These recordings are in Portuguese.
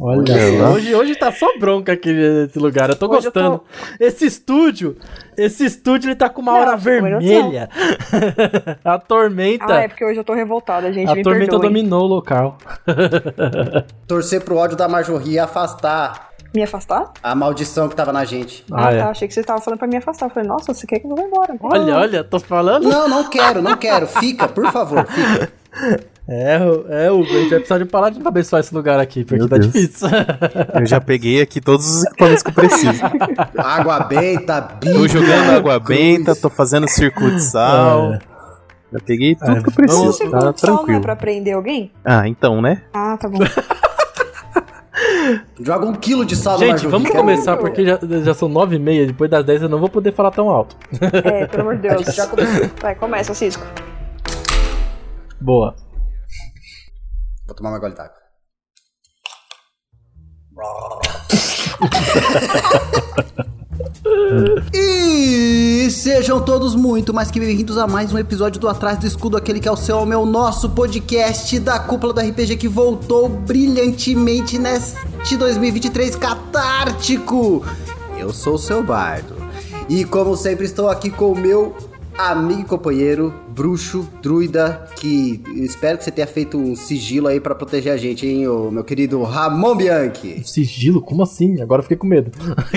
Olha, hoje, hoje tá só bronca aqui nesse lugar. Eu tô hoje gostando. Eu tô... Esse estúdio, esse estúdio ele tá com uma Não, hora vermelha. a tormenta. Ah, é porque hoje eu tô revoltada, gente. A tormenta perdoem. dominou o local. Torcer pro ódio da Marjorie e afastar me afastar? A maldição que tava na gente. Ah, ah é. tá. Achei que você tava falando pra me afastar. Eu falei, nossa, você quer que eu vá embora? Olha, ah. olha, tô falando. Não, não quero, não quero. Fica, por favor, fica. É, é, Hugo, a gente vai precisar de um paladino pra abençoar esse lugar aqui, porque Meu tá Deus. difícil. Eu já peguei aqui todos os equipamentos que eu preciso. água benta, bico. Tô jogando água benta, tô fazendo circuito de sal. É. Já peguei tudo é, que eu preciso. Tá tranquilo. Não é pra prender alguém? Ah, então, né? Ah, tá bom. Joga um quilo de sal Gente, vamos começar porque já, já são nove e meia. Depois das dez eu não vou poder falar tão alto. É, pelo amor de Deus. já começou. Vai, começa, Cisco. Boa. Vou tomar uma gole e sejam todos muito mais que bem-vindos a mais um episódio do Atrás do Escudo, aquele que é o seu, meu nosso podcast da cúpula do RPG que voltou brilhantemente neste 2023 catártico. Eu sou o seu bardo. E como sempre estou aqui com o meu amigo e companheiro bruxo, druida, que espero que você tenha feito um sigilo aí para proteger a gente, hein, o meu querido Ramon Bianchi. Sigilo? Como assim? Agora eu fiquei com medo.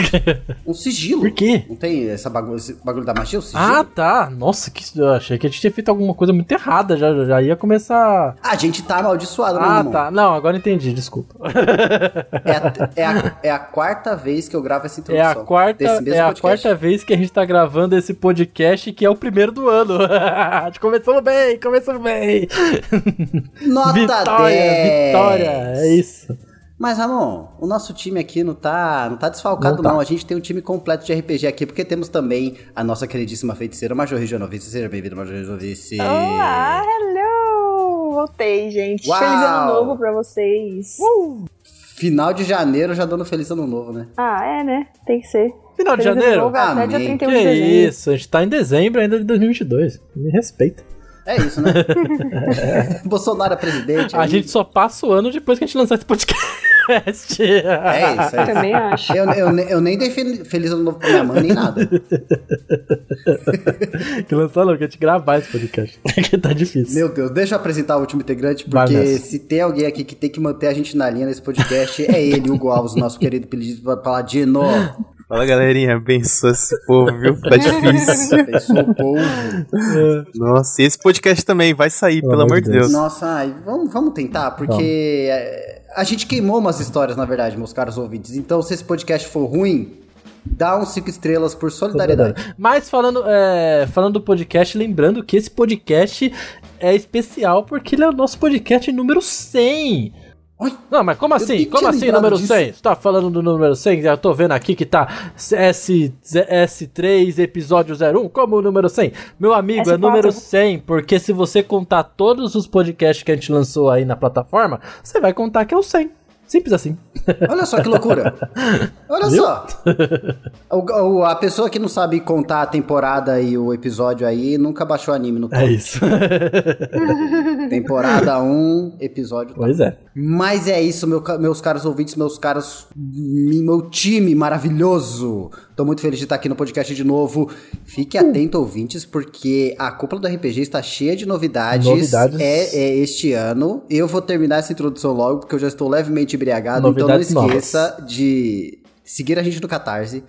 um sigilo? Por quê? Não tem essa bagulho, esse bagulho da magia, o sigilo? Ah, tá. Nossa, que, eu achei que a gente tinha feito alguma coisa muito errada, já, já ia começar... A gente tá amaldiçoado, né, Ah, tá. Não, agora entendi, desculpa. é, a, é, a, é a quarta vez que eu gravo essa introdução. É a quarta, é a quarta vez que a gente tá gravando esse podcast, que é o primeiro do ano. começamos bem, começamos bem. Nota vitória, 10. Vitória, é isso. Mas, Ramon, o nosso time aqui não tá, não tá desfalcado, não, tá. não, A gente tem um time completo de RPG aqui, porque temos também a nossa queridíssima feiticeira Major Regionovice. Seja bem-vindo, Major Regionovice. Olá, hello! Voltei, gente. Uau. Feliz ano novo pra vocês. Uh! Final de janeiro já dando feliz ano novo, né? Ah, é, né? Tem que ser. Final de janeiro? Até dia 31 que de isso, a gente tá em dezembro ainda de 2022. Me respeita. É isso, né? Bolsonaro é presidente. A aí. gente só passa o ano depois que a gente lançar esse podcast. É isso, é isso. Também acho. Eu, eu, eu nem dei feliz ano novo pra minha mãe, nem nada. que lançar não, que a gente gravar esse podcast. que tá difícil. Meu Deus, deixa eu apresentar o último integrante, porque se tem alguém aqui que tem que manter a gente na linha nesse podcast, é ele, Hugo Alves, nosso querido paladino. Fala galerinha, abençoa esse povo, viu? Tá difícil. abençoa o povo. Nossa, e esse podcast também vai sair, oh, pelo amor de Deus. Deus. Nossa, ai, vamos, vamos tentar, porque é, a gente queimou umas histórias, na verdade, meus caros ouvintes. Então, se esse podcast for ruim, dá uns 5 estrelas por solidariedade. Mas falando, é, falando do podcast, lembrando que esse podcast é especial porque ele é o nosso podcast número 100. Oi? Não, mas como assim? Como assim número disso. 100? Você tá falando do número 100? Já tô vendo aqui que tá S, S3 episódio 01 como o número 100. Meu amigo, S4. é número 100, porque se você contar todos os podcasts que a gente lançou aí na plataforma, você vai contar que é o 100. Simples assim. Olha só que loucura. Olha Viu? só. O, o, a pessoa que não sabe contar a temporada e o episódio aí nunca baixou anime no É isso. temporada 1, episódio Pois é. Mas é isso, meu, meus caros ouvintes, meus caros. Meu time maravilhoso. Tô muito feliz de estar aqui no podcast de novo. Fique atento, ouvintes, porque a cúpula do RPG está cheia de novidades. Novidades. É, é este ano. Eu vou terminar essa introdução logo, porque eu já estou levemente embriagado. Novidades então não esqueça novas. de seguir a gente no Catarse.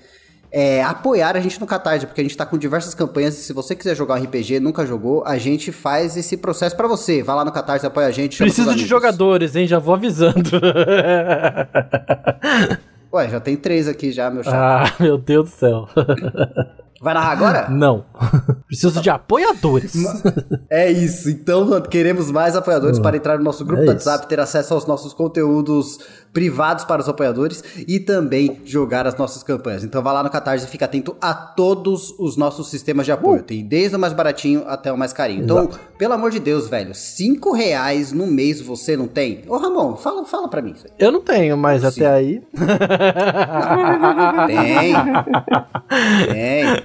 É, apoiar a gente no Catarse, porque a gente tá com diversas campanhas. Se você quiser jogar um RPG, nunca jogou, a gente faz esse processo para você. Vai lá no Catarse, apoia a gente. Preciso de jogadores, hein? Já vou avisando. Ué, já tem três aqui já, meu chato. Ah, meu Deus do céu. Vai narrar agora? Não. Preciso de apoiadores. É isso. Então, queremos mais apoiadores uh, para entrar no nosso grupo é do WhatsApp, ter acesso aos nossos conteúdos privados para os apoiadores e também jogar as nossas campanhas. Então, vá lá no Catarse e fica atento a todos os nossos sistemas de apoio. Uh. Tem desde o mais baratinho até o mais carinho. Então, Exato. pelo amor de Deus, velho, cinco reais no mês você não tem? Ô, Ramon, fala, fala pra mim. Eu não tenho, mas Sim. até aí... tem. Tem.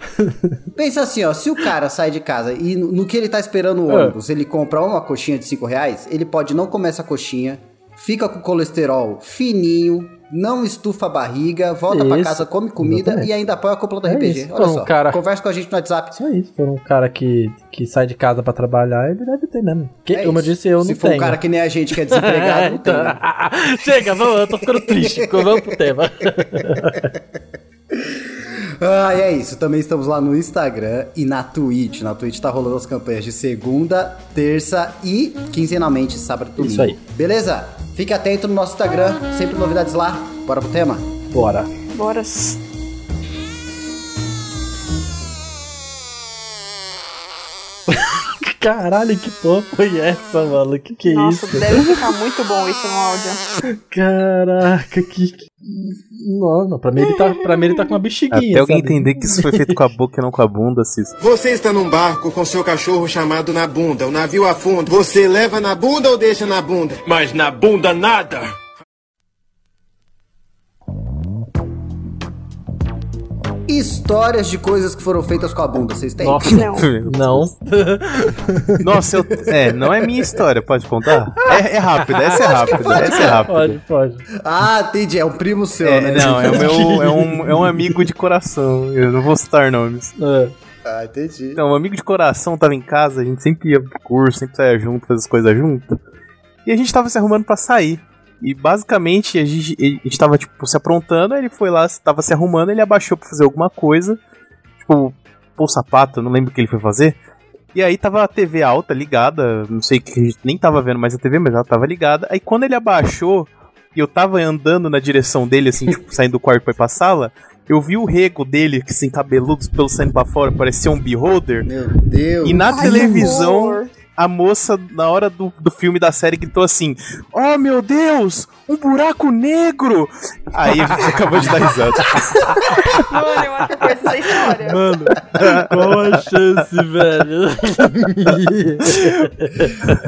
Pensa assim, ó, se o cara sai de casa e no, no que ele tá esperando o é. ônibus, ele compra uma coxinha de 5 reais, ele pode não comer essa coxinha, fica com o colesterol fininho, não estufa a barriga, volta pra Isso, casa, come comida exatamente. e ainda apoia a do É RPG. isso, Olha então, só, cara- conversa com a gente no WhatsApp. Isso. Se for um cara que, que sai de casa pra trabalhar, ele deve ter mesmo. Que, É como eu isso. disse, eu Se não for tenho. um cara que nem a gente que é desempregado, não tem. então. né? Chega, vamos, eu tô ficando triste. Vamos pro tema. Ah, e é isso. Também estamos lá no Instagram e na Twitch. Na Twitch tá rolando as campanhas de segunda, terça e quinzenalmente sábado e domingo. Isso aí. Beleza? Fique atento no nosso Instagram, sempre novidades lá. Bora pro tema? Bora. Bora. Caralho, que porra foi essa, mano? Que que é Nossa, isso? deve ficar muito bom isso no áudio. Caraca, que. que- Não, não, pra mim ele tá, pra mim ele tá com uma bexiguinha. Até alguém sabe? entender que isso foi feito com a boca e não com a bunda, Cis. Você está num barco com seu cachorro chamado na bunda. O navio afunda. Você leva na bunda ou deixa na bunda? Mas na bunda nada. Histórias de coisas que foram feitas com a bunda, vocês têm? Nossa, Não. não. Nossa, eu... é, não é minha história, pode contar? É, é rápida, essa é rápida, essa é rápida. Pode, pode. Ah, entendi. É um primo seu, É, né? não, é o meu, é um, é um amigo de coração, eu não vou citar nomes. É. Ah, entendi. Então, um amigo de coração tava em casa, a gente sempre ia pro curso, sempre saía junto, fazia as coisas junto. E a gente tava se arrumando pra sair. E basicamente a gente, a gente tava, tipo, se aprontando, aí ele foi lá, tava se arrumando, ele abaixou pra fazer alguma coisa. Tipo, pôr o sapato, não lembro o que ele foi fazer. E aí tava a TV alta, ligada, não sei que a gente nem tava vendo mais a TV, mas ela tava ligada. Aí quando ele abaixou e eu tava andando na direção dele, assim, tipo, saindo do quarto pra ir pra sala, eu vi o rego dele, assim, cabeludo, pelo saindo pra fora, parecia um beholder. Meu Deus. E na Ai, televisão, que horror. A moça, na hora do, do filme da série, gritou assim: Oh meu Deus, um buraco negro! Aí a gente acabou de dar risada. Mano, eu acho que essa história. Mano, qual a chance, velho?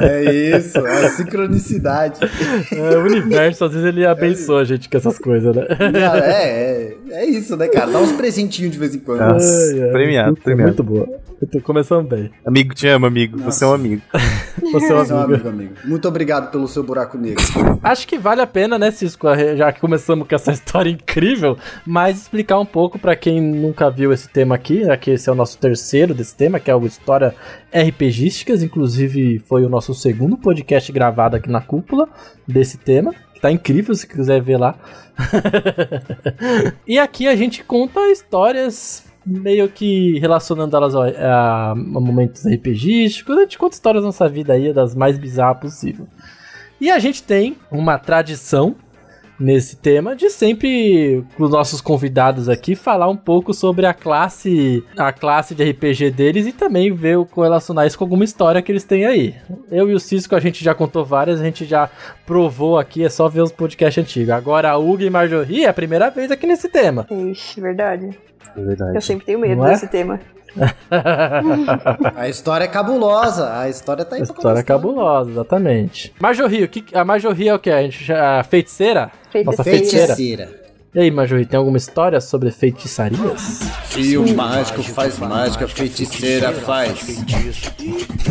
É isso, é a sincronicidade. É, o universo, às vezes, ele abençoa a gente com essas coisas, né? Não, é, é, é isso, né, cara? Dá uns presentinhos de vez em quando. Nossa, ai, premiado, premiado. Muito boa. Eu tô começando bem. Amigo, te amo, amigo. Você é um amigo. Você é um Seu amigo. amigo, amigo. Muito obrigado pelo seu buraco negro. Acho que vale a pena, né, Cisco, já que começamos com essa história incrível, mas explicar um pouco pra quem nunca viu esse tema aqui, já que esse é o nosso terceiro desse tema, que é o História RPGísticas, inclusive foi o nosso segundo podcast gravado aqui na cúpula desse tema, que tá incrível se quiser ver lá. e aqui a gente conta histórias meio que relacionando elas a, a momentos RPGísticos, a gente conta histórias da nossa vida aí, das mais bizarras possível. E a gente tem uma tradição nesse tema de sempre com os nossos convidados aqui falar um pouco sobre a classe, a classe de RPG deles e também ver correlacionar isso com alguma história que eles têm aí. Eu e o Cisco a gente já contou várias, a gente já provou aqui, é só ver os podcasts antigos. Agora a Hugo e Marjorie é a primeira vez aqui nesse tema. Ixi, verdade. É verdade. Eu sempre tenho medo é? desse tema. A história é cabulosa, a história tá aí A história é cabulosa, exatamente. Marjorie, o que, a Marjorie é o que? A, gente, a feiticeira? Nossa Feiticeira. feiticeira. E aí, Marjorie, tem alguma história sobre feitiçarias? Fio mágico faz mágica, feiticeira faz.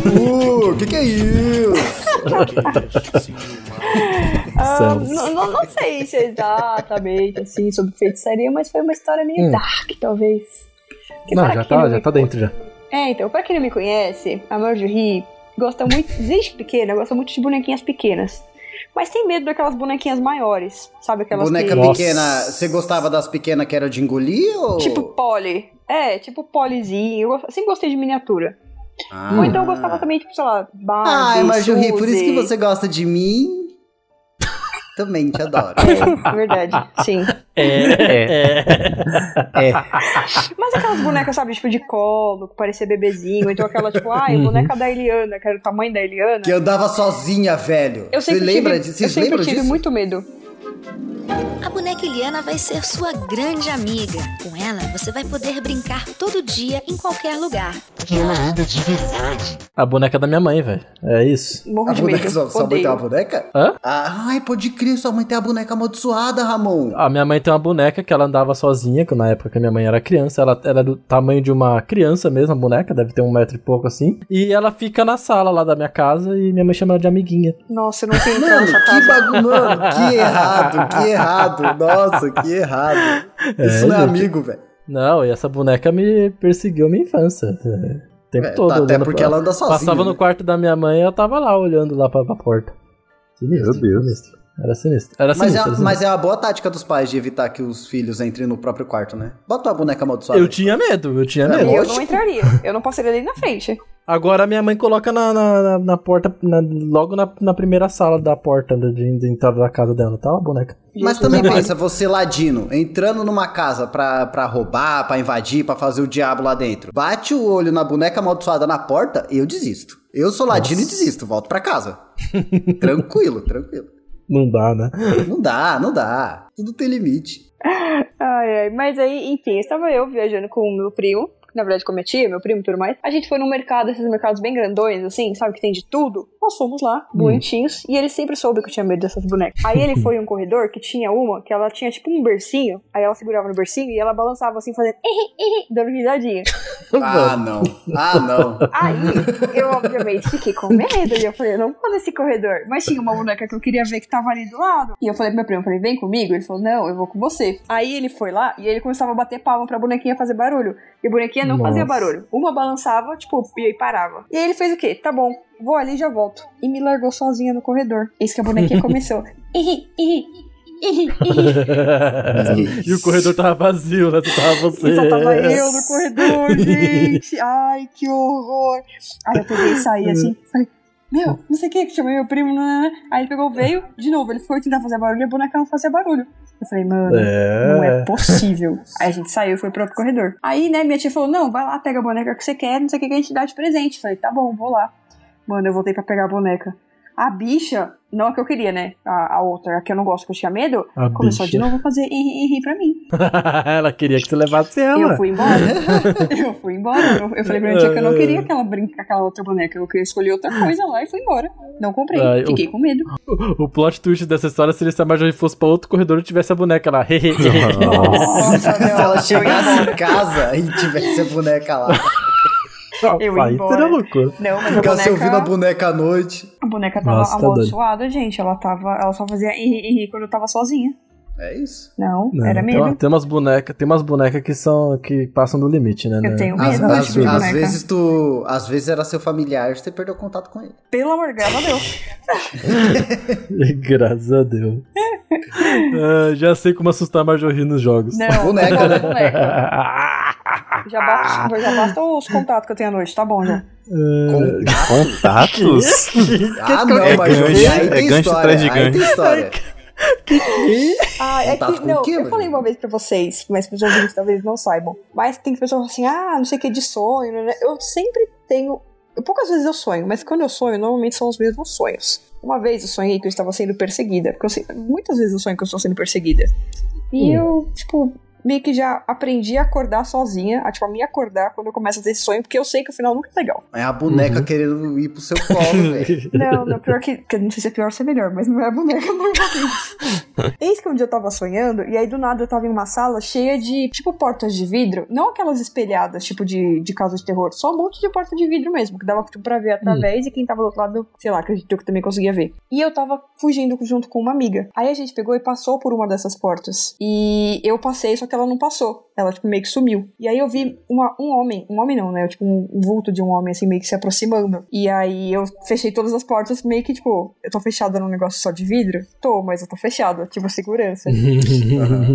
Uh, que que é isso? Ah, não, não, não sei se é exatamente assim sobre feitiçaria, mas foi uma história meio dark, talvez. Que Não, já tá, não já me tá dentro já. É, então, pra quem não me conhece, a Marjorie gosta muito, desde pequena, gosta muito de bonequinhas pequenas. Mas tem medo daquelas bonequinhas maiores, sabe? Aquelas Boneca que... Pequena, você gostava das pequenas que era de engolir ou... Tipo Polly. É, tipo Polizinho. Eu sempre gostei de miniatura. Ah. Ou então eu gostava também, tipo, sei lá, Barbie, Ai, Marjorie, por isso que Suzy. você gosta de mim. Também te adoro. É, verdade, sim. É, É. Mas aquelas bonecas, sabe, tipo de colo, que parecia bebezinho, então aquela, tipo, ai, Uhum. boneca da Eliana, que era o tamanho da Eliana. Que andava sozinha, velho. Eu Você sempre lembra tive, disso? eu sempre tive disso? muito medo. A bonequinha que Liana vai ser sua grande amiga. Com ela, você vai poder brincar todo dia em qualquer lugar. Porque ela anda de verdade. A boneca da minha mãe, velho. É isso. Morro A de boneca, medo. sua, sua mãe tem uma boneca? Hã? Ah, ai, pode crer, sua mãe tem a boneca amaldiçoada, Ramon. A minha mãe tem uma boneca que ela andava sozinha, que na época que a minha mãe era criança, ela era do tamanho de uma criança mesmo, a boneca, deve ter um metro e pouco assim. E ela fica na sala lá da minha casa e minha mãe chama ela de amiguinha. Nossa, eu não tenho Mano, que bagulho, mano, que errado, que errado. Nossa, que errado. Isso não é gente. amigo, velho. Não, e essa boneca me perseguiu a minha infância. é, O tempo É, todo. tá, até porque pra- ela anda sozinha. Passava no né? quarto da minha mãe e eu tava lá olhando lá pra, pra porta. Sinistro. Meu Deus. Sinistro. Era sinistro. Era Mas sinistro. é, era sinistro. mas é uma boa tática dos pais de evitar que os filhos entrem no próprio quarto, né? Bota uma boneca amaldiçoada. Eu tinha medo, eu tinha É, medo. Eu não entraria. Eu não passaria ali na frente. Agora minha mãe coloca na, na, na- na porta, na- logo na, na primeira sala da porta de, de entrada da casa dela, tá? A boneca. Mas Jesus também pensa, você ladino, entrando numa casa pra, pra roubar, pra invadir, pra fazer o diabo lá dentro. Bate o olho na boneca amaldiçoada na porta, eu desisto. Eu sou ladino e desisto, volto pra casa. tranquilo, tranquilo. Não dá, né? Não dá, não dá. Tudo tem limite. Ai, ai. Mas aí, enfim, estava eu viajando com o meu primo. que Na verdade, com a minha tia, meu primo e tudo mais. A gente foi num mercado, esses mercados bem grandões, assim, sabe? Que tem de tudo. Nós fomos lá, bonitinhos. E ele sempre soube que eu tinha medo dessas bonecas. Aí ele foi em um corredor que tinha uma, que ela tinha tipo um bercinho. Aí ela segurava no bercinho e ela balançava assim, fazendo. dando risadinha. Ah, não. Ah, não. Aí, eu obviamente fiquei com medo. E eu falei, eu não vou nesse corredor. Mas tinha uma boneca que eu queria ver que tava ali do lado. E eu falei pro meu primo, eu falei, vem comigo. Ele falou, não, eu vou com você. Aí ele foi lá e ele começava a bater palma pra bonequinha fazer barulho. E a bonequinha não Nossa. fazia barulho. Uma balançava, tipo, e aí parava. E aí ele fez o quê? Tá bom, vou ali e já volto. E me largou sozinha no corredor. Eis que a bonequinha começou. Ih, ih, ih, ih. e o corredor tava vazio, né? Só tava você. E só tava eu no corredor, gente. Ai, que horror. Aí eu peguei e saí assim, falei, meu, não sei o que, que chamei meu primo, né? Aí ele pegou, veio, de novo, ele foi tentar fazer barulho e a boneca não fazia barulho. Eu falei, mano, não é É. possível. Aí a gente saiu e foi pro outro corredor. Aí, né, minha tia falou, não, vai lá, pega a boneca que você quer, não sei o que que a gente dá de presente. Eu falei, tá bom, vou lá. Mano, eu voltei pra pegar a boneca. A bicha, não a que eu queria, né? A, a outra, a que eu não gosto, que eu tinha medo, A começou bicha. de novo a fazer ih, ih pra mim. Ela queria que você levasse ela. Eu fui embora. eu fui embora. Eu, eu falei pra minha tia que eu não queria que ela brinque com aquela outra boneca. Eu queria escolher outra coisa lá e fui embora. Não comprei. Ai, Fiquei com medo. O plot twist dessa história seria se a Marjorie fosse pra outro corredor e tivesse a boneca lá. Nossa, Se ela chegasse em casa e tivesse a boneca lá. Eu ia Aí embora. loucura. Não, mas a Ficasse ouvindo a boneca, boneca à noite. a boneca tava Nossa, tá amaldiçoada, gente. Ela tava. Ela só fazia ih, ih quando eu tava sozinha. É isso. Não, Não, era tem, medo. tem umas bonecas, tem umas bonecas que são que passam do limite, né? Eu né? tenho Às, medo às- tipo às boneca. vezes tu. Às vezes era seu familiar, você perdeu contato com ele. Pelo amor de Deus. Graças a Deus. Ah, já sei como assustar a Marjorie nos jogos. Não, Boneca, não, né? boneca. Já basta, já basta os contatos que eu tenho à noite, tá bom já. Contatos? Ah, não, É mas gancho, aí é tem gancho história. atrás de aí gancho. Tem história. Ah, é Contato que, não, eu mano? falei uma vez pra vocês, mas os ouvintes talvez não saibam. Mas tem pessoas que falam assim, ah, não sei o que de sonho, né? Eu sempre tenho. Poucas vezes eu sonho, mas quando eu sonho, normalmente são os mesmos sonhos. Uma vez eu sonhei que eu estava sendo perseguida, porque eu sei- muitas vezes eu sonho que eu estou sendo perseguida. E eu, tipo, meio que já aprendi a acordar sozinha, a, tipo, a me acordar quando eu começo a ter esse sonho, porque eu sei que o final nunca é legal. É a boneca querendo ir pro seu colo, velho. Não, não, pior que. que não sei se é pior ou se é melhor, mas não é a boneca normalmente. Eis que um dia eu tava sonhando, e aí do nada eu tava em uma sala cheia de, tipo, portas de vidro. Não aquelas espelhadas, tipo, de, de casa de terror. Só um monte de porta de vidro mesmo, que dava tipo, pra ver através, e quem tava do outro lado, sei lá, acredito que eu também conseguia ver. E eu tava fugindo junto com uma amiga. Aí a gente pegou e passou por uma dessas portas. E eu passei, só que ela não passou. Ela, tipo, meio que sumiu. E aí eu vi uma, um homem, um homem não, né? Tipo, um, um vulto de um homem, assim, meio que se aproximando. E aí eu fechei todas as portas, meio que, tipo, eu tô fechada num negócio só de vidro? Tô, mas eu tô fechada, tipo, segurança.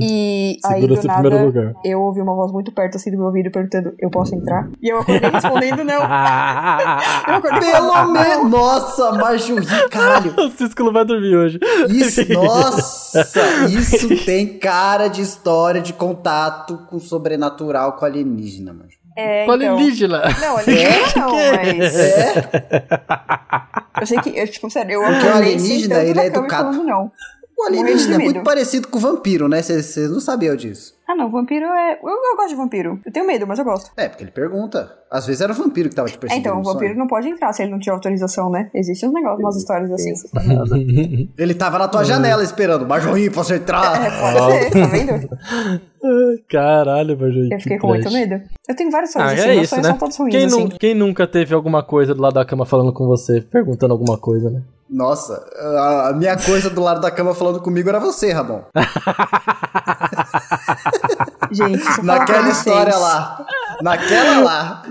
E aí, do Segurança em primeiro nada, lugar. eu ouvi uma voz muito perto, assim, do meu ouvido, perguntando, eu posso entrar? E eu acordei respondendo não. Eu acordei Pelo falando, menos. Nossa, Marjorie, caralho. o Cisco não vai dormir hoje. Isso, nossa, isso tem cara de história de contato com o sobrenatural com alienígena, mano. É, Com então... alienígena. Não, alienígena não, mas... É? Eu sei que, eu, tipo, sério, eu Porque o alienígena, ele é educado. falando não. O alienígena é muito parecido com o vampiro, né? Vocês não sabiam disso. Ah, não, vampiro é. Eu, eu gosto de vampiro. Eu tenho medo, mas eu gosto. É, porque ele pergunta. Às vezes era o vampiro que tava te É, perseguindo. então, o no sonho. vampiro não pode entrar se ele não tiver autorização, né? Existem uns negócios, umas histórias assim. Ele tava na tua janela esperando. Majorrinho, posso É, entrar? pode ser, tá vendo? Caralho, Marjorie. Eu fiquei que com muito medo. Eu tenho vários sonhos Ah, assim, é meus isso, sonhos né? são todos ruins, Quem, assim. quem nunca teve alguma coisa do lado da cama falando com você, perguntando alguma coisa, né? Nossa, a, a minha coisa do lado da cama falando comigo era você, Ramon. Gente, Naquela vocês- história lá. Naquela lá.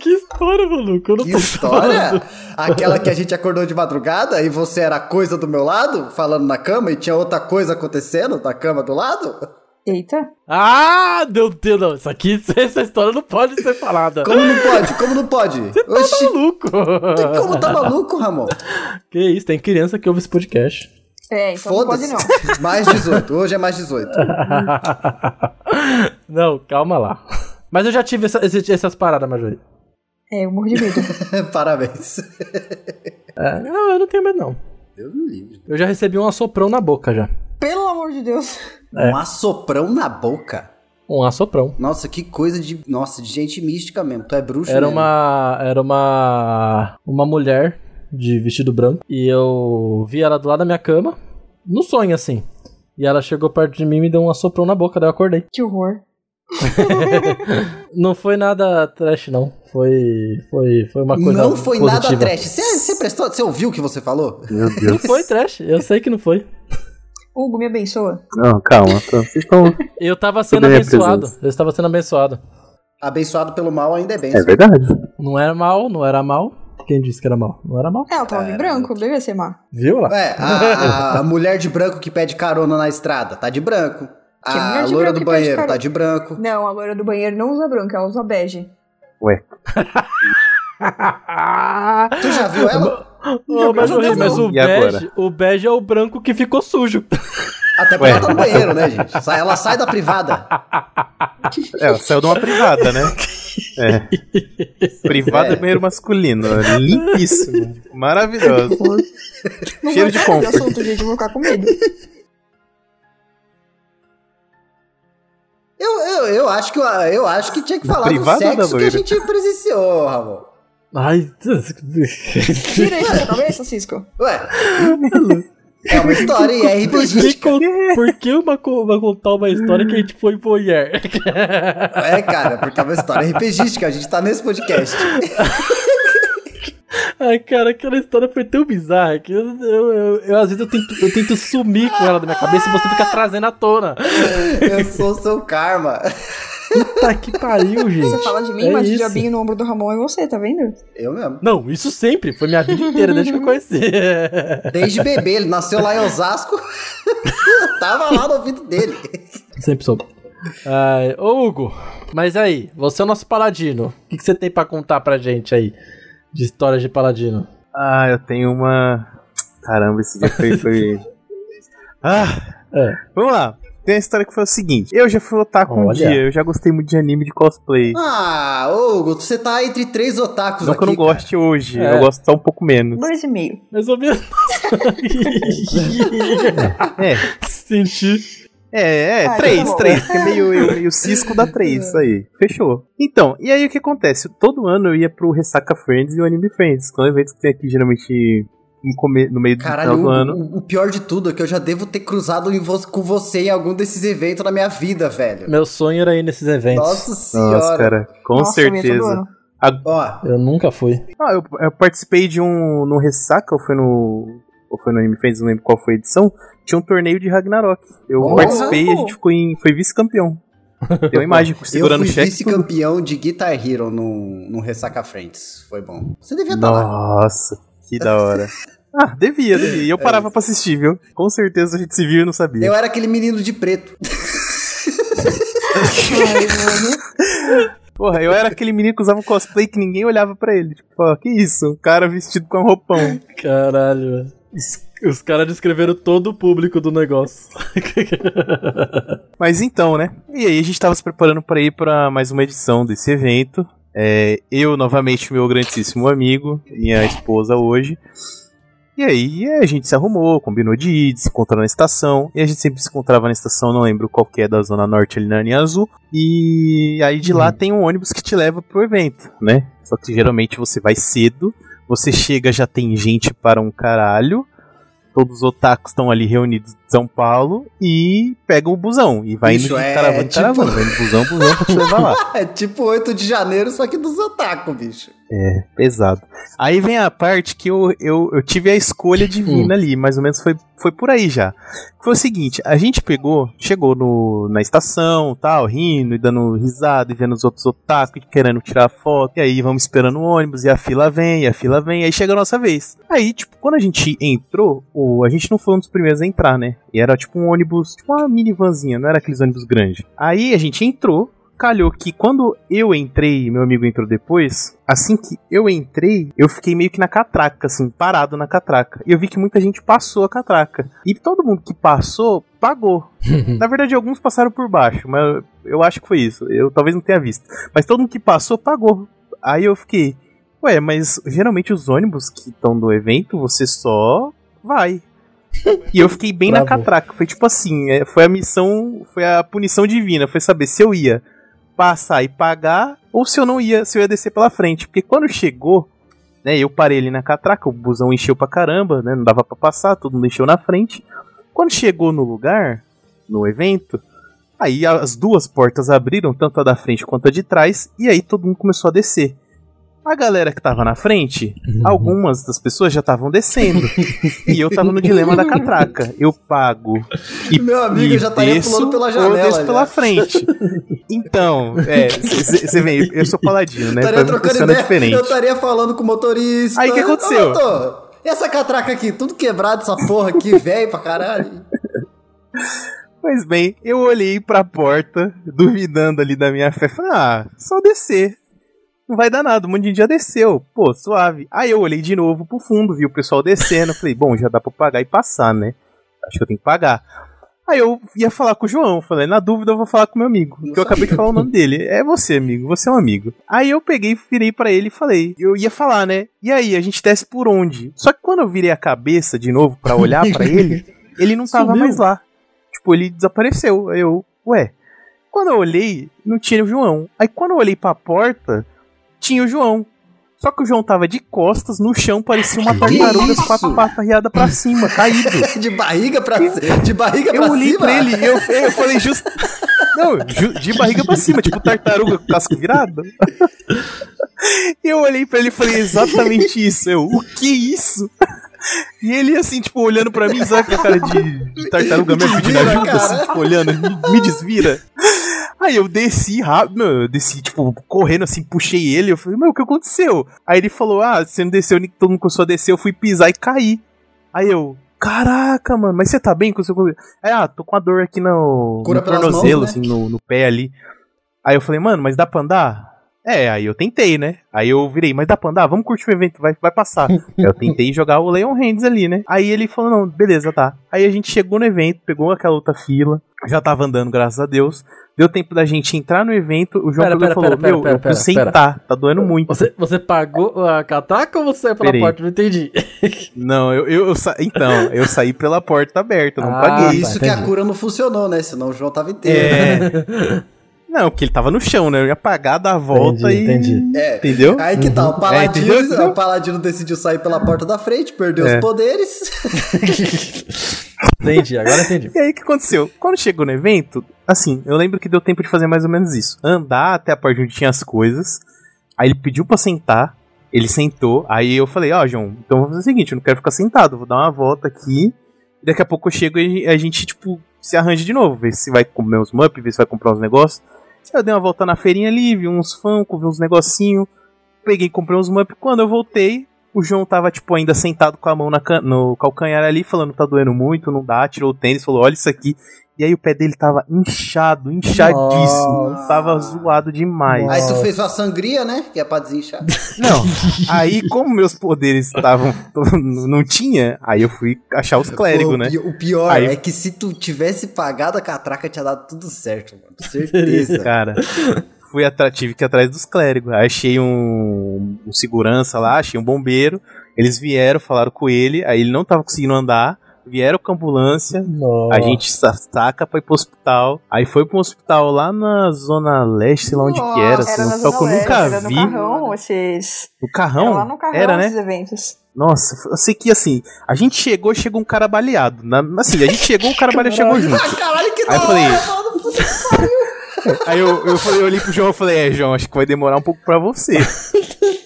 que história, maluco. Eu não Que tô história? falando. Aquela que a gente acordou de madrugada e você era a coisa do meu lado, falando na cama, e tinha outra coisa acontecendo na cama do lado? Eita. Ah, meu Deus, não. Isso aqui, essa história não pode ser falada. Como não pode? Como não pode? Oxi, Maluco. como tá maluco, Ramon? Que isso, tem criança que ouve esse podcast. É, então não pode Foda-se. não. Mais 18. Hoje é mais 18. não, calma lá. Mas eu já tive essa- esse- essas paradas, Marjorie. É, eu morro de medo. Parabéns. É, não, eu não tenho medo, não. Deus me livre. Eu já recebi um assoprão na boca já. Pelo amor de Deus. Um assoprão na boca. Um assoprão. Nossa, que coisa de. Nossa, de gente mística mesmo. Tu é bruxo Era mesmo. uma. Era uma. Uma mulher de vestido branco. E eu vi ela do lado da minha cama. No sonho, assim. E ela chegou perto de mim e me deu um assoprão na boca, daí eu acordei. Que horror. Não foi nada trash, não. Foi. Foi, foi uma coisa. Não foi nada positiva. trash. Você, você prestou. Você ouviu o que você falou? Meu Não Deus. foi trash, eu sei que não foi. Hugo, me abençoa. Não, calma. tá- Vocês estão. Eu tava sendo abençoado. presença. Eu estava sendo abençoado. Abençoado pelo mal ainda é bem. É verdade. Não era mal, não era mal. Quem disse que era mal? Não era mal. É, ela tava de branco, devia ser má. Viu lá? É, a, a mulher de branco que pede carona na estrada, tá de branco. Que A loira branco do banheiro tá de branco. Não, a loira do banheiro não usa branco, ela usa bege. Ué. Tu já viu ela? Ô, mas, mas o bege, o bege é o branco que ficou sujo. Até porque ela tá no banheiro, né, gente? Sai- Ela sai da privada. É, ela saiu de uma privada, né? É. Privada É. é. banheiro masculino. Limpíssimo. Maravilhoso. Não Cheiro de comfort. assunto, gente, eu vou ficar com medo. Eu, eu, eu, acho que, eu, acho que tinha que falar do sexo que a gente presenciou, Ramon. Ai. Tira isso da cabeça, Cisco. Ué. É uma história e é Por que, RPG. por que uma, co- uma contar uma história que a gente foi voyeur? É, cara, porque é uma história RPGística. A gente tá nesse podcast. Ai, cara, aquela história foi tão bizarra que eu, eu, eu- eu, às vezes eu tento, eu tento sumir com ela da minha cabeça e você fica trazendo à tona. Eu sou seu karma. Puta que pariu, gente. Você fala de mim, É mas o diabinho no ombro do Ramon é você, tá vendo? Eu mesmo. Não, isso sempre. Foi minha vida inteira, desde que eu conheci. Desde bebê, ele nasceu lá em Osasco. Eu tava lá no ouvido dele. Sempre soube. Ai, ô Hugo, mas aí, você é o nosso paladino. O que, que você tem pra contar pra gente aí? De histórias de paladino. Ah, eu tenho uma. Caramba, esse dia foi. foi... Ah! É. Vamos lá. Tem uma história que foi o seguinte: eu já fui otaku um Olha. dia, eu já gostei muito de anime de cosplay. Ah, Hugo, você tá entre três otakus não que eu aqui. não goste hoje, É. eu gosto só um pouco menos. Dois e meio. Mais ou menos. É, Senti. é, é, Ah, três, tá três, porque meio, eu, meio cisco dá três, isso aí. Fechou. Então, e aí o que acontece? Todo ano eu ia pro Ressaca Friends e o Anime Friends, que são eventos que tem aqui geralmente come- no meio do Caralho, final do ano. o, o pior de tudo é que eu já devo ter cruzado em vo- com você em algum desses eventos na minha vida, velho. Meu sonho era ir nesses eventos. Nossa senhora. Nossa, cara, com Nossa, eu certeza. ano. Ó, Eu nunca fui. Ah, eu, eu participei de um no Ressaca, ou foi no. Ou foi no Anime Friends, não lembro qual foi a edição. Tinha um torneio de Ragnarok. Eu Oh! participei e a gente ficou em, foi vice-campeão. Tem uma imagem eu segurando fui o cheque. tudo. vice-campeão de Guitar Hero no, no Ressaca Friends. Foi bom. Você devia estar lá. Nossa, que da hora. Ah, devia, devia. E eu parava pra assistir, viu? Com certeza a gente se viu e não sabia. Eu era aquele menino de preto. Porra, eu era aquele menino que usava cosplay que ninguém olhava pra ele. Tipo, ó, que isso? Um cara vestido com um roupão. Caralho, velho. Os, caras descreveram todo o público do negócio. Mas então, né? E aí a gente tava se preparando pra ir pra mais uma edição desse evento. É, eu, novamente, meu grandíssimo amigo, minha esposa hoje. E aí a gente se arrumou, combinou de ir, de se encontrar na estação. E a gente sempre se encontrava na estação, não lembro qual que é da Zona Norte ali na linha azul. E aí de lá tem um ônibus que te leva pro evento, né? Só que geralmente você vai cedo, você chega já tem gente para um caralho. Todos os otakus estão ali reunidos em São Paulo e pegam o busão. E vai Bicho, indo de é caravana tipo- caravana. Vai no busão, busão pra te levar lá. É tipo 8 de janeiro, só que dos otaku, bicho. É, pesado. Aí vem a parte que eu, eu, eu tive a escolha divina ali, mais ou menos foi, foi por aí já. Foi o seguinte, a gente pegou, chegou no, na estação, tal, rindo e dando risada e vendo os outros otakus querendo tirar foto. E aí vamos esperando o ônibus e a fila vem, e a fila vem, e aí chega a nossa vez. Aí, tipo, quando a gente entrou, o, a gente não foi um dos primeiros a entrar, né? E era tipo um ônibus, tipo uma minivanzinha, não era aqueles ônibus grandes. Aí a gente entrou, calhou que quando eu entrei, meu amigo entrou depois, assim que eu entrei, eu fiquei meio que na catraca, assim, parado na catraca. E eu vi que muita gente passou a catraca. E todo mundo que passou, pagou. na verdade, alguns passaram por baixo, mas eu acho que foi isso. Eu talvez não tenha visto. Mas todo mundo que passou, pagou. Aí eu fiquei, ué, mas geralmente os ônibus que estão no evento, você só vai. E eu fiquei bem na Bravo. catraca. Foi tipo assim, é, foi a missão, foi a punição divina, foi saber se eu ia passar e pagar ou se eu não ia, se eu ia descer pela frente. Porque quando chegou, né, eu parei ali na catraca, o busão encheu pra caramba, né, não dava pra passar, todo mundo encheu na frente. Quando chegou no lugar, no evento, aí as duas portas abriram, tanto a da frente quanto a de trás, e aí todo mundo começou a descer. A galera que tava na frente, algumas das pessoas já estavam descendo. e eu tava no dilema da catraca. Eu pago. E, Meu amigo e já estaria desço, pulando pela janela Eu desço já. pela frente. Então, é, você vê, eu sou paladino, né? Estaria Pra mim trocando funciona ideia. diferente. Eu estaria falando com o motorista. Aí, o que aconteceu? E essa catraca aqui, tudo quebrado, essa porra aqui, velho pra caralho. Pois bem, eu olhei pra porta, duvidando ali da minha fé. Falei, ah, só descer. Não vai dar nada, um monte de gente já desceu. Pô, suave. Aí eu olhei de novo pro fundo, vi o pessoal descendo. Falei, bom, já dá pra pagar e passar, né? Acho que eu tenho que pagar. Aí eu ia falar com o João. Falei, na dúvida eu vou falar com o meu amigo. Que eu acabei de falar o nome dele. É você, amigo. Você é um amigo. Aí eu peguei, virei pra ele e falei. Eu ia falar, né? E aí, a gente desce por onde? Só que quando eu virei a cabeça de novo pra olhar pra ele, ele não tava Sumiu. mais lá. Tipo, ele desapareceu. Aí eu, ué. Quando eu olhei, não tinha o João. Aí quando eu olhei pra porta, tinha o João. Só que o João tava de costas no chão, parecia uma tartaruga com quatro patas riadas pra cima, caído. De barriga pra, de barriga Eu pra olhei cima. pra ele e eu, eu falei justo. Não, ju- de barriga pra cima, tipo tartaruga com casco virado. E eu olhei pra ele e falei exatamente isso. Eu, o que é isso? E ele assim, tipo, olhando pra mim, sabe com a cara de, tartaruga mesmo pedindo ajuda, cara. assim, tipo, olhando, me, me desvira. Aí eu desci rápido, meu, eu desci, tipo, correndo assim, puxei ele, eu falei, meu, o que aconteceu? Aí ele falou, ah, você não desceu, todo mundo começou a descer, eu fui pisar e caí. Aí eu, caraca, mano, mas você tá bem com o seu... Aí, ah, tô com a dor aqui no, Cura no tornozelo, mãos, né? assim, no, no pé ali. Aí eu falei, mano, mas dá pra andar? É, aí eu tentei, né? Aí eu virei, mas dá pra andar? Vamos curtir o evento, vai, vai passar. Eu tentei jogar o Leon Hands ali, né? Aí ele falou, não, beleza, tá. Aí a gente chegou no evento, pegou aquela outra fila, já tava andando, graças a Deus. Deu tempo da gente entrar no evento, o João Pera, pera, falou, pera, pera, meu, pera, eu preciso pera, sentar, tá doendo muito. Você, você pagou a catraca ou você saiu pela Peraí. porta? Não entendi. Não, eu, eu, eu sa... então, eu saí pela porta aberta, eu não Ah, paguei. tá, Isso que a cura não funcionou, né? Senão o João tava inteiro. É. Não, porque ele tava no chão, né? Eu ia pagar, dar a volta Entendi, e. entendi. É. Entendeu? Aí que tá, o Paladino, É, entendeu? o Paladino decidiu sair pela porta da frente, perdeu É. os poderes. Entendi, agora entendi. E aí o que aconteceu? Quando chegou no evento, assim, eu lembro que deu tempo de fazer mais ou menos isso. Andar até a parte onde tinha as coisas. Aí ele pediu pra sentar. Ele sentou. Aí eu falei, ó, João, então vou fazer o seguinte, eu não quero ficar sentado, vou dar uma volta aqui. E daqui a pouco eu chego e a gente, tipo, se arranja de novo. Ver se vai comer uns mup, ver se vai comprar uns negócios. Eu dei uma volta na feirinha ali, vi uns Funko, vi uns negocinho. Peguei e comprei uns mup. Quando eu voltei, o João tava, tipo, ainda sentado com a mão can- no calcanhar ali, falando, tá doendo muito, não dá. Tirou o tênis, falou, olha isso aqui. E aí o pé dele tava inchado, inchadíssimo. Nossa. Tava zoado demais. Aí tu fez uma sangria, né? Que é pra desinchar. Não, aí como meus poderes estavam. não tinha, aí eu fui achar os clérigos, né? O pior Aí- é que se tu tivesse pagado a catraca, tinha dado tudo certo, mano. Certeza. Cara, fui atrás, tive que ir atrás dos clérigos. Aí achei um, um segurança lá, achei um bombeiro. Eles vieram, falaram com ele, aí ele não tava conseguindo andar. Vieram com a ambulância, Nossa. a gente sa- saca pra ir pro hospital. Aí foi pro hospital lá na Zona Leste, sei lá onde que era, Nossa, assim, era hospital que eu Leste, nunca era no carrão, esses... No carrão? Era lá no carrão Era, né? esses eventos. Nossa, eu sei que assim, a gente chegou, chegou um cara baleado. Na, assim, a gente chegou, o cara baleado chegou junto. Ah, caralho, que Aí eu da falei- hora, mano. Puta que pariu. Aí eu, eu, falei, eu olhei pro João e falei, é, João, acho que vai demorar um pouco pra você.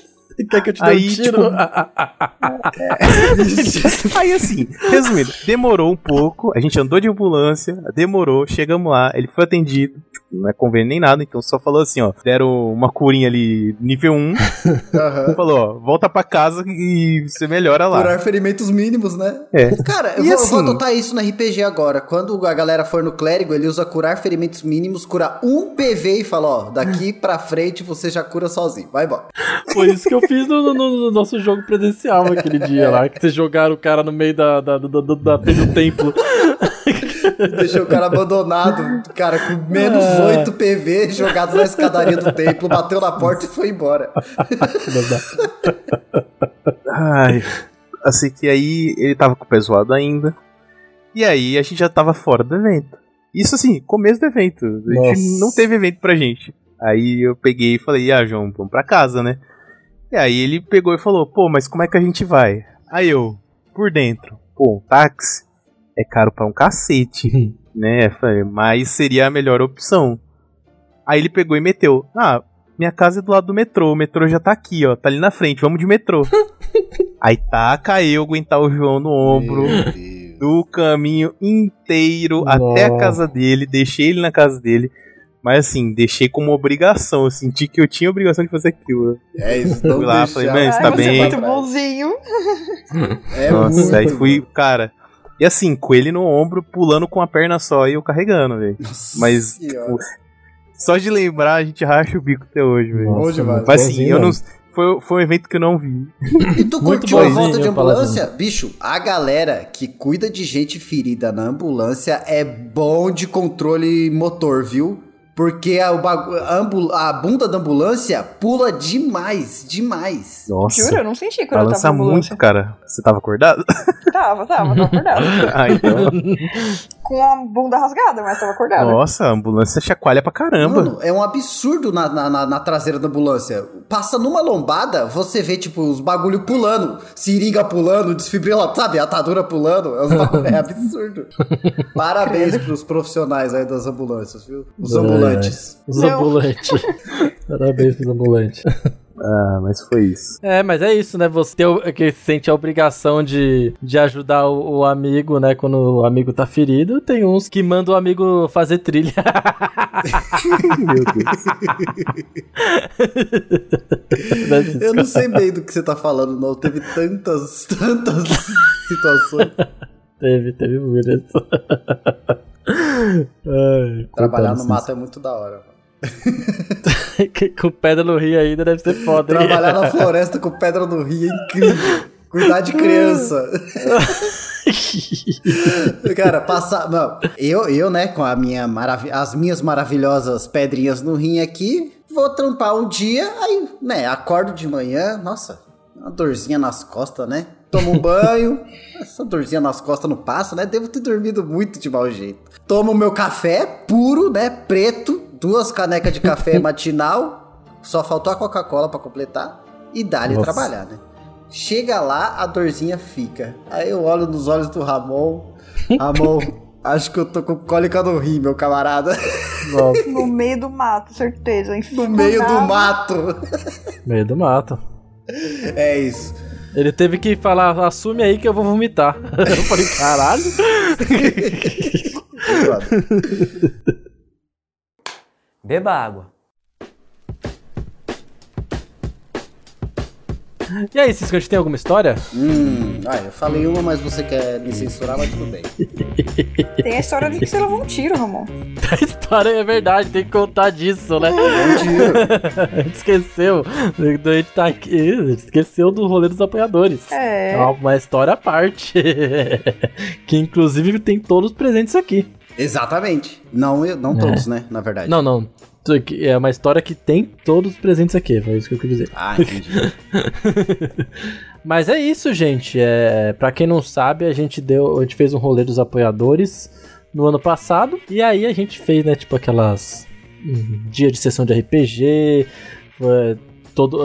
Quer que eu te dê Aí, um tiro? tipo, Aí assim, resumindo, demorou um pouco, a gente andou de ambulância, demorou, chegamos lá, ele foi atendido, tipo, não é convênio nem nada, então só falou assim, ó, deram uma curinha ali nível 1, Aham. falou, ó, volta pra casa e você melhora lá. Curar ferimentos mínimos, né? É. Cara, eu vou, assim- vou adotar isso no RPG agora. Quando a galera for no clérigo, ele usa curar ferimentos mínimos, cura um PV e fala, ó, daqui pra frente você já cura sozinho. Vai embora. Foi isso que eu fiz no, no- no nosso jogo presencial aquele dia lá, que vocês jogaram o cara no meio da, da, da, da- da- do templo. Deixou o cara abandonado, cara, com menos É. 8 PV, jogado na escadaria do templo, bateu na porta e foi embora. Ai, assim que aí ele tava com o pé zoado ainda. E aí a gente já tava fora do evento. Isso assim, começo do evento. A gente Nossa. não teve evento pra gente. Aí eu peguei e falei, ah, João, vamos pra casa, né? E aí ele pegou e falou, pô, mas como é que a gente vai? Aí eu, por dentro, pô, um táxi é caro pra um cacete, né? Mas seria a melhor opção. Aí ele pegou e meteu, ah, minha casa é do lado do metrô, o metrô já tá aqui, ó, tá ali na frente, vamos de metrô. Aí taca eu aguentar o João no ombro do caminho inteiro até a Nossa. casa dele, deixei ele na casa dele. Mas assim, deixei como obrigação, eu senti que eu tinha obrigação de fazer aquilo. É isso, Fui lá, falei, "Mãe, você tá bem?" Você é muito bonzinho. É Nossa, muito aí fui, cara. E assim, com ele no ombro, pulando com a perna só e eu carregando, velho. Mas, tipo, só de lembrar, a gente racha o bico até hoje, velho. Mas assim, bonzinho, eu não. Foi, foi um evento que eu não vi. E tu Muito curtiu a bonzinho, volta de Paladino. ambulância? Bicho, a galera que cuida de gente ferida na ambulância é bom de controle motor, viu? Porque a, a a bunda da ambulância pula demais, demais. Nossa. Juro, eu não senti quando eu Balança tava na ambulância. muito, cara. Você tava acordado? Tava, tava, tava acordado. ah, então. Com a bunda rasgada, mas tava acordado. Nossa, a ambulância chacoalha pra caramba. Mano, é um absurdo na, na, na- na traseira da ambulância. Passa numa lombada, você vê, tipo, os bagulho pulando, seringa pulando, desfibrilador, sabe? Atadura pulando. É, é absurdo. Parabéns pros profissionais aí das ambulâncias, viu? Os É. ambulantes. Os Não. ambulantes. Parabéns pros ambulantes. Ah, mas foi isso. É, mas é isso, né? Você tem o- que sente a obrigação de, de ajudar o, o amigo, né? Quando o amigo tá ferido. Tem uns que mandam o amigo fazer trilha. Meu Deus. Eu não sei bem do que você tá falando, não. Teve tantas, tantas situações. teve, teve muitas. Ai, Trabalhar no mato é muito da hora. mano. Com pedra no rio ainda deve ser foda. hein? Trabalhar na floresta com pedra no rio é incrível. Cuidar de criança. Cara, passar. Não, eu, eu, né, com a minha maravi as minhas maravilhosas pedrinhas no rim aqui, vou trampar um dia, aí, né, acordo de manhã, nossa, uma dorzinha nas costas, né? Tomo um banho, essa dorzinha nas costas não passa, né? Devo ter dormido muito de mau jeito. Tomo meu café puro, né, preto, duas canecas de café matinal, só faltou a Coca-Cola pra completar, e dá-lhe trabalhar, né? Chega lá, a dorzinha fica. Aí eu olho nos olhos do Ramon. Ramon, acho que eu tô com cólica no rim, meu camarada. Nossa, No meio do mato, certeza. No meio do mato. meio do mato. É isso. Ele teve que falar, assume aí que eu vou vomitar. Eu falei, caralho. Beba água. E aí, Cisco, a gente tem alguma história? Hum, ah, eu falei uma, mas você quer me censurar, mas tudo bem. Tem a história de que você levou um tiro, Ramon. A história é verdade, tem que contar disso, né? A gente esqueceu. A gente tá aqui, esqueceu do rolê dos apoiadores. É. É uma, uma história à parte. que inclusive tem todos presentes aqui. Exatamente. Não, eu- não todos, né? Na verdade. Não, não. É uma história que tem todos presentes aqui. Foi isso que eu quis dizer. Ah, entendi. Mas é isso, gente. É, para quem não sabe, a gente deu, a gente fez um rolê dos apoiadores no ano passado e aí a gente fez, né, tipo aquelas um dia de sessão de RPG, todo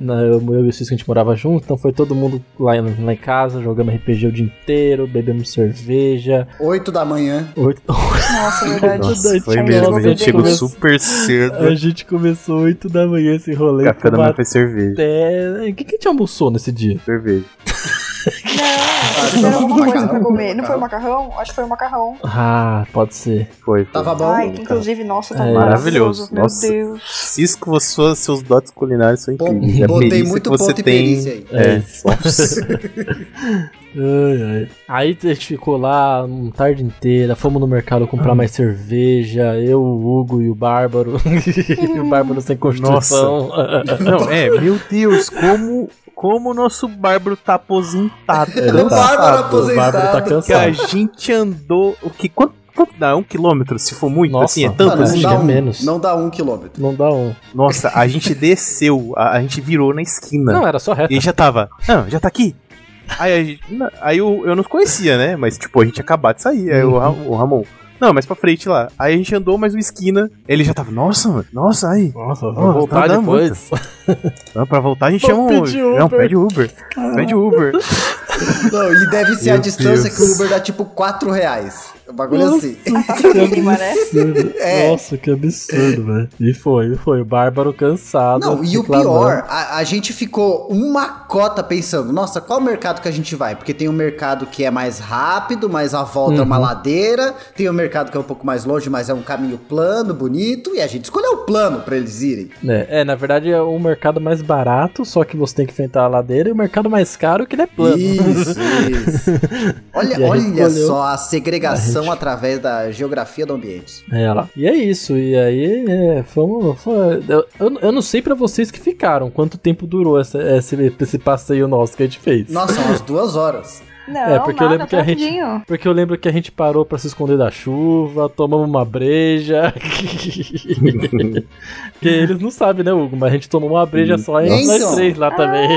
na- eu, e o Cisco a gente morava junto, então foi todo mundo lá, em- lá em casa, jogamos RPG o dia inteiro, bebemos cerveja. 8 da manhã. Oito- Nossa, é verdade. Nossa, foi mesmo. A gente chegou super cedo. A gente começou 8 da manhã esse rolê. Café da manhã foi cerveja. até... O que, que a gente almoçou nesse dia? Cerveja. Não, pra comer. Não foi o macarrão? Acho que foi o macarrão. Ah, pode ser. Foi. foi. Tava bom. Ai, que inclusive, nossa, tá É, maravilhoso. Meu Nossa. Deus. Cisco, você, seus dotes culinários são incríveis. A botei perícia muito que você ponto e tem. perícia aí. É É, isso. Ai, ai. Aí a gente ficou lá uma tarde inteira, fomos no mercado comprar mais cerveja, eu, o Hugo e o Bárbaro. e o Bárbaro sem construção. Não, é, meu Deus, como, como o nosso Bárbaro tá aposentado. Ele O tá- Bárbaro o Bárbaro tá aposentado. Que a cansado. gente andou. O que? Quanto, quanto dá? Um quilômetro? Se for muito, Nossa. assim, é tanto não assim? que dá é um, menos. Não dá um quilômetro. Não dá um. Nossa, a gente desceu, a, a gente virou na esquina. Não, era só reto. E já tava. Não, já tá aqui. Aí, a gente, não, aí eu, eu não conhecia, né? Mas, tipo, a gente acabado de sair. Aí o, Ra- o Ramon. Não, mas pra frente lá. Aí a gente andou mais uma esquina. Ele já tava, nossa, mano, nossa, aí. Nossa, Oh, vou voltar tá depois. Não, pra voltar a gente chama um. pedir Não, Uber. pede Uber. Pede Uber. Não, e deve ser a Meu distância Deus. que o Uber dá tipo 4 reais. O bagulho é assim. Mínima, né? É. Nossa, que absurdo, velho. E foi, foi. O Bárbaro cansado. Não, e o pior, a, a gente ficou uma cota pensando, nossa, qual mercado que a gente vai? Porque tem um mercado que é mais rápido, mas a volta é uma Uhum. ladeira, tem um mercado que é um pouco mais longe, mas é um caminho plano, bonito, e a gente escolheu o plano pra eles irem. É, é, na verdade é um mercado mais barato, só que você tem que enfrentar a ladeira, e o mercado mais caro que ele é plano. Isso, isso. Olha, olha escolheu- só a segregação através da geografia do ambiente. É lá. E é isso. E aí, é, fomos. eu, eu, não sei pra vocês que ficaram, quanto tempo durou essa, esse, esse passeio nosso que a gente fez. Nossa, umas duas horas. Não, É, porque eu lembro que a gente-. Porque eu lembro que a gente parou pra se esconder da chuva, tomamos uma breja. Porque eles não sabem, né, Hugo? Mas a gente tomou uma breja só e Então. nós três lá também.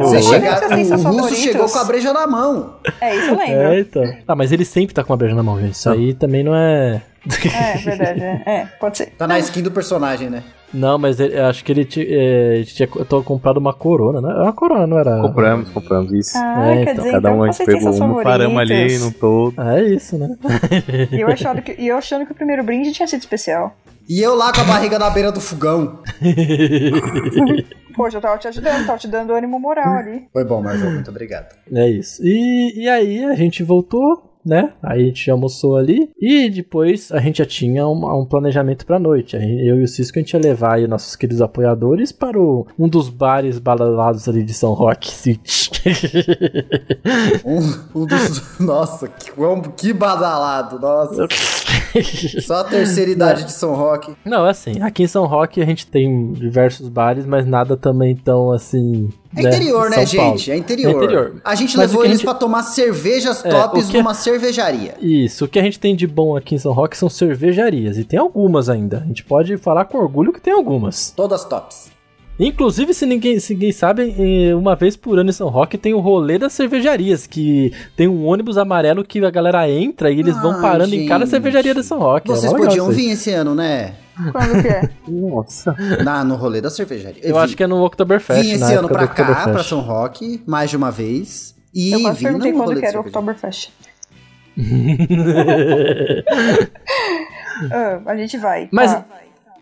Você chegar, é a o russo chegou com a breja na mão. É, isso eu lembro. É, então. Ah, mas ele sempre tá com uma breja na mão, gente. Isso aí também não é. É, verdade. É, É, pode ser. Tá na skin do personagem, né? Não, mas ele- eu acho que ele é, tinha eu tô comprado uma corona, né? Uma corona, não era? Compramos, compramos isso. Ah, É, quer então, dizer, Cada então um a gente vocês têm pegou uma, paramos ali no todo. É isso, né? E eu achando que, eu achando que o primeiro brinde tinha sido especial. E eu lá com a barriga na beira do fogão. Poxa, eu tava te ajudando, tava te dando ânimo moral ali. Foi bom, Marvel, muito obrigado. É isso. E, e aí a gente voltou, né? Aí a gente almoçou ali. E depois a gente já tinha um, um planejamento pra noite. Aí eu e o Cisco a gente ia levar aí nossos queridos apoiadores para o- um dos bares baladados ali de São Roque City. Um, um dos. Nossa, que, que badalado, nossa. Só a terceira idade de São Roque. Não, é assim, aqui em São Roque a gente tem diversos bares, mas nada também tão assim. É interior, né, São Paulo. gente? É interior. É interior. A gente Mas levou eles gente- pra tomar cervejas É, tops que- numa cervejaria. Isso, o que a gente tem de bom aqui em São Roque são cervejarias, e tem algumas ainda. A gente pode falar com orgulho que tem algumas. Todas tops. Inclusive, se ninguém, se ninguém sabe, eh, uma vez por ano em São Roque tem o rolê das cervejarias, que tem um ônibus amarelo que a galera entra e eles vão Ai, parando em cada gente. cervejaria de São Roque. É Vocês legal podiam vir esse ano, né? Quando que é? Nossa. Na, no rolê da cervejaria. Eu acho que é no Oktoberfest, Vim esse ano pra cá, pra São Roque, mais de uma vez. E Eu quase vim perguntei no quando rolê que era o. Oktoberfest. Ah, a gente vai. Mas- tá.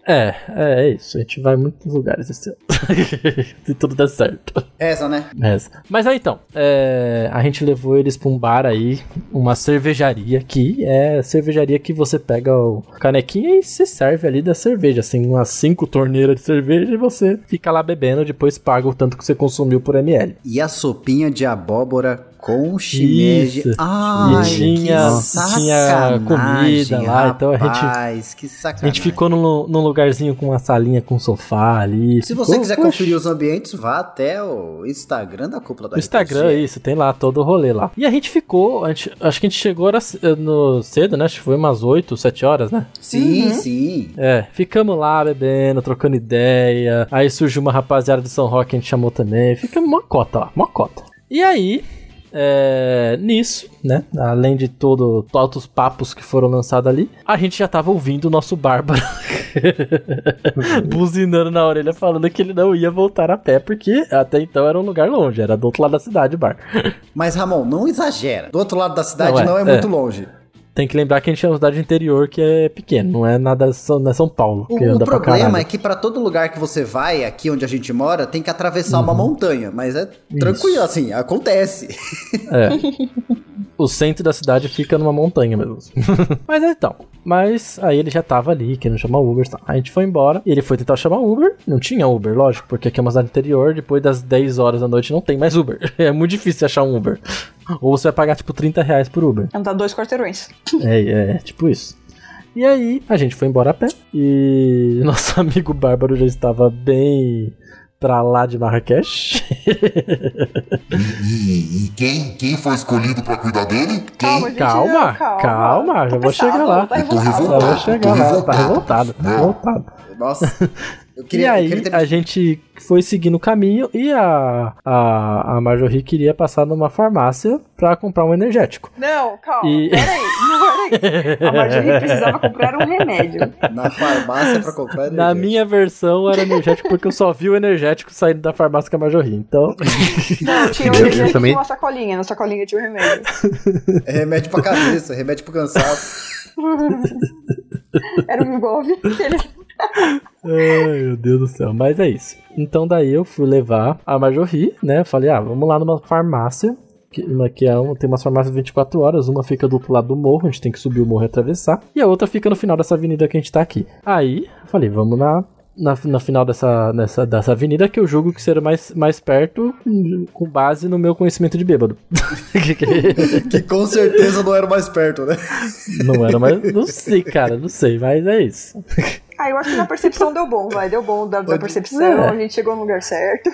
É, é, é isso. A gente vai em muitos lugares esse ano. Se tudo der certo. Essa, né? Mas, mas aí então, é, a gente levou eles pra um bar aí, uma cervejaria que é a cervejaria que você pega o canequinha e se serve ali da cerveja, assim, umas cinco torneiras de cerveja e você fica lá bebendo, depois paga o tanto que você consumiu por ml. E a sopinha de abóbora com shimeji. Isso. Ai, E tinha- que tinha comida lá, então a gente- rapaz, que A sacanagem. gente ficou num, num lugarzinho com uma salinha com sofá ali. Se ficou- você quiser poxa, conferir os ambientes, vá até o Instagram da Cúpula da O Instagram, RPG. isso, tem lá todo o rolê lá. E a gente ficou, a gente, acho que a gente chegou era c- no cedo, né? Acho que foi umas 8, 7 horas, né? Sim, Uhum. sim. É, ficamos lá bebendo, trocando ideia. Aí surgiu uma rapaziada de São Roque, a gente chamou também. Ficamos uma cota lá, uma cota. E aí, é, nisso, né? Além de todo, todos os papos que foram lançados ali, a gente já tava ouvindo o nosso Bárbaro buzinando na orelha, falando que ele não ia voltar a pé, porque até então era um lugar longe, era do outro lado da cidade o bar. Mas, Ramon, não exagera. Do outro lado da cidade Não, não é, é, muito é. longe. Tem que lembrar que a gente é uma cidade interior que é pequena, não é nada São, não é São Paulo. O, que o problema é que pra todo lugar que você vai, aqui onde a gente mora, tem que atravessar Uhum. uma montanha. Mas é tranquilo, assim, acontece. É. O centro da cidade fica numa montanha mesmo. mas então. Mas aí ele já tava ali, querendo chamar Uber. Tá. A gente foi embora. E ele foi tentar chamar Uber. Não tinha Uber, lógico, porque aqui é uma cidade interior. Depois das 10 horas da noite não tem mais Uber. É muito difícil achar um Uber. Ou você vai pagar tipo 30 reais por Uber. Andar dois quarteirões. É, é, tipo isso. E aí, a gente foi embora a pé. E nosso amigo Bárbaro já estava bem pra lá de Marrakech. E, e quem, quem foi escolhido pra cuidar dele? Calma, Quem? gente. Calma, calma. calma, já vou chegar lá. Tá Eu tô revoltado. Já vou chegar lá, tá revoltado. revoltado, tá revoltado. Nossa. Eu e queria, eu aí, ter a gente foi seguindo o caminho e a, a, a Marjorie queria passar numa farmácia pra comprar um energético. Não, calma. E- Peraí, não, peraí. A Marjorie precisava comprar um remédio. na farmácia pra comprar Na energético. minha versão era energético porque eu só vi o energético saindo da farmácia com a Marjorie. Então, Não, tinha um Eu remédio também- tinha uma sacolinha. Na sacolinha tinha o remédio. É remédio pra cabeça, remédio pro cansaço. Era um envolve. Ai, meu Deus do céu. Mas é isso. Então daí eu fui levar a Marjorie, né? Falei, ah, vamos lá numa farmácia. Que, uma, que é uma, tem umas farmácias 24 horas. Uma fica do outro lado do morro, a gente tem que subir o morro e atravessar. E a outra fica no final dessa avenida que a gente tá aqui. Aí, eu falei, vamos na. Na, na final dessa, nessa, dessa avenida que eu julgo que será mais, mais perto com base no meu conhecimento de bêbado. Que com certeza não era mais perto, né? não era mais. Não sei, cara, não sei, mas é isso. Ah, eu acho que na percepção deu bom, vai. Deu bom da, da percepção. É. A gente chegou no lugar certo.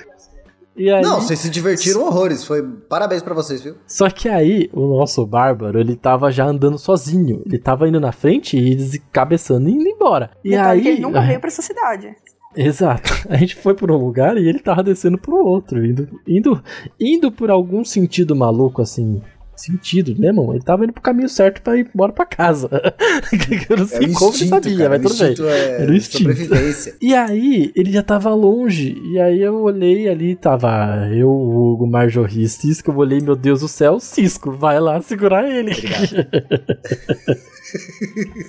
E aí, Não, vocês se divertiram horrores. Foi parabéns pra vocês, viu? Só que aí, o nosso bárbaro, ele tava já andando sozinho. Ele tava indo na frente e descabeçando e indo embora. E Detalhe aí. que ele nunca veio pra essa cidade. Exato. A gente foi por um lugar e ele tava descendo pro outro. Indo, indo, indo por algum sentido maluco, assim. Sentido, né, irmão? Ele tava indo pro caminho certo pra ir embora pra casa. Eu não É sei o como ele instinto, sabia, cara. mas tudo bem. instinto é Era o instinto. sobrevivência. E aí, ele já tava longe. E aí eu olhei ali, tava eu, o Hugo, Marjorie e Cisco. Eu olhei, meu Deus do céu, Cisco, vai lá segurar ele.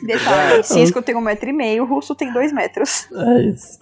Detalhe, Cisco tem um metro e meio, o russo tem dois metros. É isso.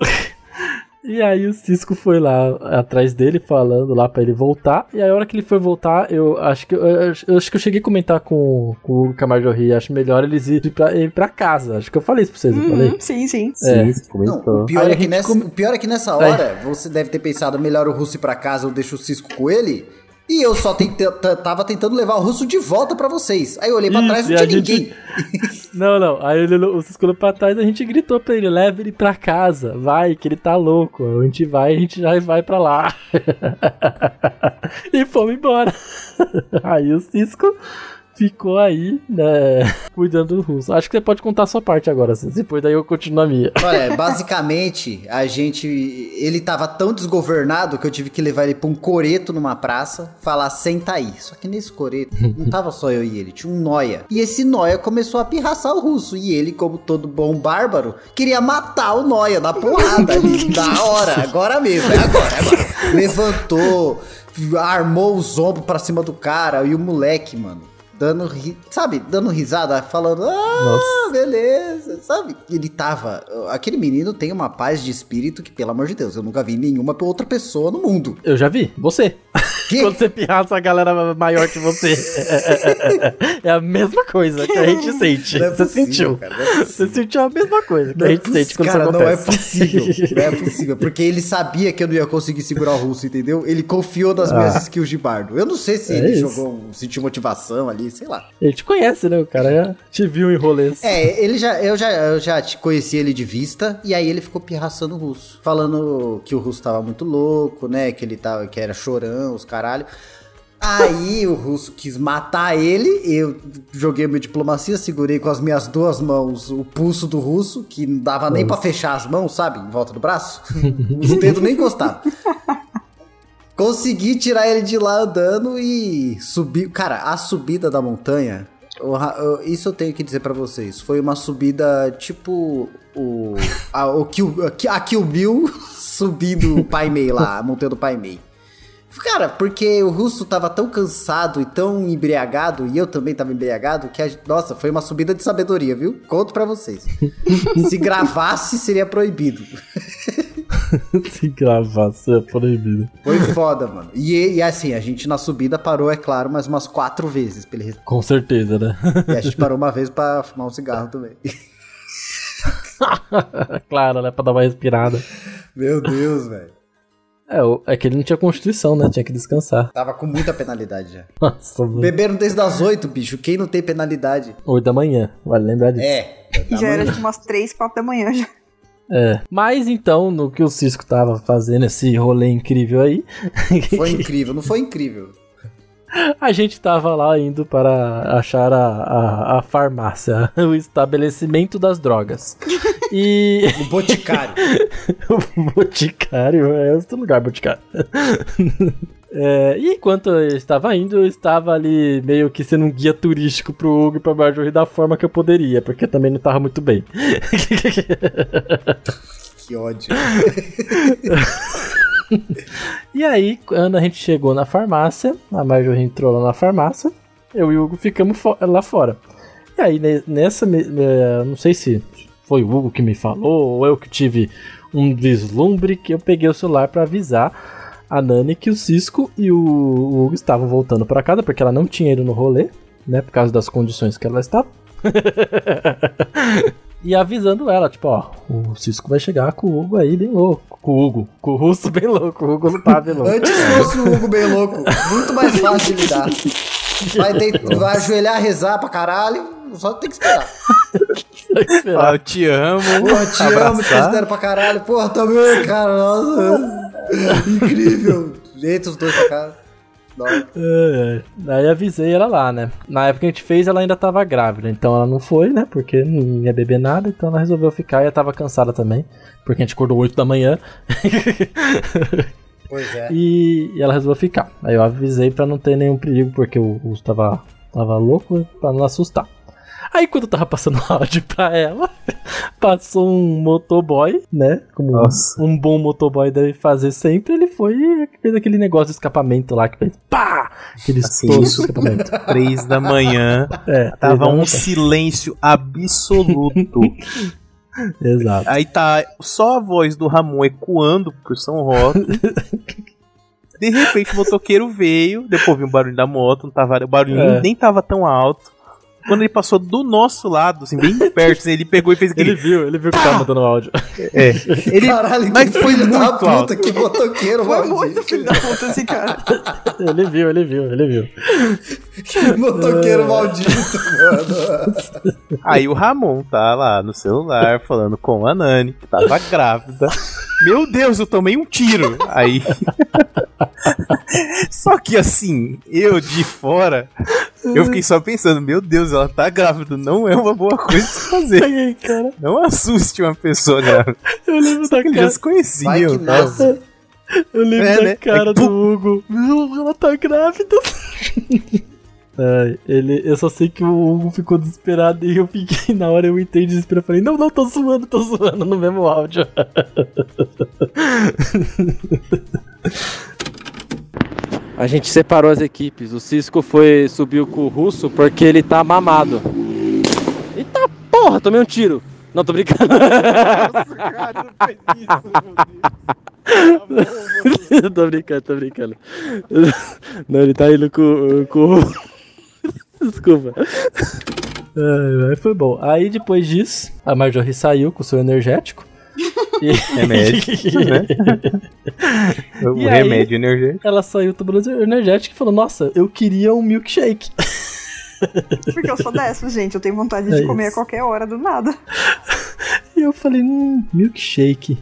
E aí o Cisco foi lá atrás dele, falando lá pra ele voltar. E aí a hora que ele foi voltar, eu acho que eu, eu acho- eu que eu cheguei a comentar com, com o Hugo e com a Marjorie. Acho melhor eles irem pra, ir pra casa. Acho que eu falei isso pra vocês, eu falei. Uhum, sim, sim. É. Sim, você Não, comentou. o pior, é que nessa, come- o pior é que nessa Aí. hora você deve ter pensado melhor o russo ir pra casa ou deixa o Cisco com ele. E eu só tente- t- tava tentando levar o russo de volta pra vocês. Aí eu olhei pra Isso, trás e não tinha gente- ninguém. Não, não. Aí ele, o Cisco olhou pra trás e a gente gritou pra ele: leva ele pra casa, vai, que ele tá louco. A gente vai, a gente já vai pra lá. e fomos embora. Aí o Cisco ficou aí, né, cuidando do russo. Acho que você pode contar a sua parte agora, Cisco. Depois daí eu continuo a minha. Olha, basicamente, a gente. Ele tava tão desgovernado que eu tive que levar ele pra um coreto numa praça, falar senta aí. Só que nesse coreto não tava só eu e ele, tinha um noia. E esse noia começou a pirraçar o russo. E ele, como todo bom bárbaro, queria matar o noia na porrada ali, na hora, agora mesmo, é agora, é agora. Levantou, armou os ombros pra cima do cara e o moleque, mano. Dando, ri- sabe, dando risada, falando, ah, Nossa. beleza, sabe? Ele tava. Aquele menino tem uma paz de espírito que, pelo amor de Deus, eu nunca vi nenhuma outra pessoa no mundo. Eu já vi, você. Que? Quando você pirraça a galera maior que você. É a mesma coisa que a gente sente. É você possível, sentiu. cara, é Você sentiu a mesma coisa que Não a é gente possi- sente quando cara, isso não é acontece. possível. Não é possível. Porque ele sabia que eu não ia conseguir segurar o russo, entendeu? Ele confiou nas minhas skills de bardo. Eu não sei se É ele isso. jogou, sentiu motivação ali, sei lá. Ele te conhece, né? O cara já te viu em rolês. É, ele já, eu já, eu já te conheci ele de vista, e aí ele ficou pirraçando o russo. Falando que o russo tava muito louco, né? Que ele tava, que era chorão, os caralho. Aí o russo quis matar ele, eu joguei minha diplomacia, segurei com as minhas duas mãos o pulso do russo, que não dava nem pra fechar as mãos, sabe? Em volta do braço. Os dedos nem encostavam. Consegui tirar ele de lá andando e subir. Cara, a subida da montanha. Isso eu tenho que dizer pra vocês. Foi uma subida tipo o. A, o Kill, a Kill Bill subindo o Pai Mei lá, a montanha do Pai Mei. Cara, porque o russo tava tão cansado e tão embriagado, e eu também tava embriagado, que, a, nossa, foi uma subida de sabedoria, viu? Conto pra vocês. Se gravasse, seria proibido. Se gravasse é proibido. Foi foda, mano. E, e assim, a gente na subida parou, é claro, mais umas quatro vezes. Pra ele... Com certeza, né? E a gente parou uma vez pra fumar um cigarro também. claro, né? Pra dar uma respirada. Meu Deus, velho. É, é que ele não tinha constituição, né? Tinha que descansar. Tava com muita penalidade já. Nossa. Beberam desde as oito, bicho. Quem não tem penalidade? 8 da manhã, vale lembrar disso. É. Já era tipo umas 3, 4 da manhã já. É. Mas então, no que o Cisco tava fazendo esse rolê incrível aí, Foi incrível, não foi incrível. a gente tava lá indo para achar a, a, a farmácia, o estabelecimento das drogas. E O boticário. o Boticário é outro lugar, Boticário. É, e enquanto eu estava indo, eu estava ali meio que sendo um guia turístico pro Hugo e pra Marjorie da forma que eu poderia, porque também não tava muito bem. que ódio. E aí, quando a gente chegou na farmácia, a Marjorie entrou lá na farmácia, eu e o Hugo ficamos fo- lá fora. E aí, ne- nessa, eh, não sei se foi o Hugo que me falou, ou eu que tive um vislumbre, que eu peguei o celular pra avisar a Nani que o Cisco e o Hugo estavam voltando pra casa, porque ela não tinha ido no rolê, né, por causa das condições que ela estava. E avisando ela, tipo, ó, o Cisco vai chegar com o Hugo aí bem louco. Com o Hugo, com o Russo bem louco, o Hugo não tá bem louco. Antes fosse o Hugo bem louco. Muito mais fácil de lidar. Vai, deit- vai ajoelhar, rezar pra caralho. Só tem que esperar. Ah, eu te amo. Porra, te amo, te Abraçar. considero pra caralho. Porra, também, cara. Nossa. Incrível. Deita os dois pra cá. Aí avisei ela lá, né? Na época que a gente fez, ela ainda tava grávida, então ela não foi, né? Porque não ia beber nada, então ela resolveu ficar e ela tava cansada também, porque a gente acordou 8 da manhã. Pois é. e, ela resolveu ficar. Aí eu avisei pra não ter nenhum perigo, porque o Russo tava, tava louco, pra não assustar. Aí quando eu tava passando áudio pra ela, passou um motoboy, né? Como Nossa. um bom motoboy deve fazer sempre, ele foi e fez aquele negócio de escapamento lá que fez pá! Aquele Assim, isso. escapamento. Três da manhã. É, Tava um exato. silêncio absoluto. Exato. Aí tá só a voz do Ramon ecoando por São Roque. De repente o motoqueiro veio, depois viu um barulho da moto, não tava, o barulho É. nem tava tão alto. Quando ele passou do nosso lado, assim, bem perto, assim, ele pegou e fez Ele aquele. viu, ele viu que tava mandando áudio. É. Ele, Caralho, mas foi filho da muito puta, alto. que motoqueiro, Foi maldito. muito filho da puta esse cara. Ele viu, ele viu, ele viu. Que motoqueiro maldito, mano. Aí o Ramon tá lá no celular falando com a Nani, que tava grávida. Meu Deus, eu tomei um tiro. Aí. Só que assim, eu de fora, eu fiquei só pensando, meu Deus, ela tá grávida, não é uma boa coisa de se fazer. Aí, cara, Não assuste uma pessoa grávida. eu lembro da Eles já cara. se conheciam. Vai que tá? Eu lembro É, da né? cara É, do Hugo. Meu, ela tá grávida. Ai, ele, eu só sei que o Hugo ficou desesperado e eu fiquei, na hora eu entrei. Eu falei, não, não, tô zoando, tô zoando no mesmo áudio. A gente separou as equipes. O Cisco foi subiu com o Russo porque ele tá mamado. Eita porra, tomei um tiro. Não, tô brincando. tô brincando, tô brincando. Não, ele tá indo com. com... Desculpa. Ai, foi bom. Aí depois disso, a Marjorie saiu com o seu energético. E... Remédio, né? O E aí? remédio energético. Ela saiu tomando energético e falou: Nossa, eu queria um milkshake. Porque eu sou dessas, gente. Eu tenho vontade É de comer isso. a qualquer hora do nada. E eu falei: Hum, milkshake.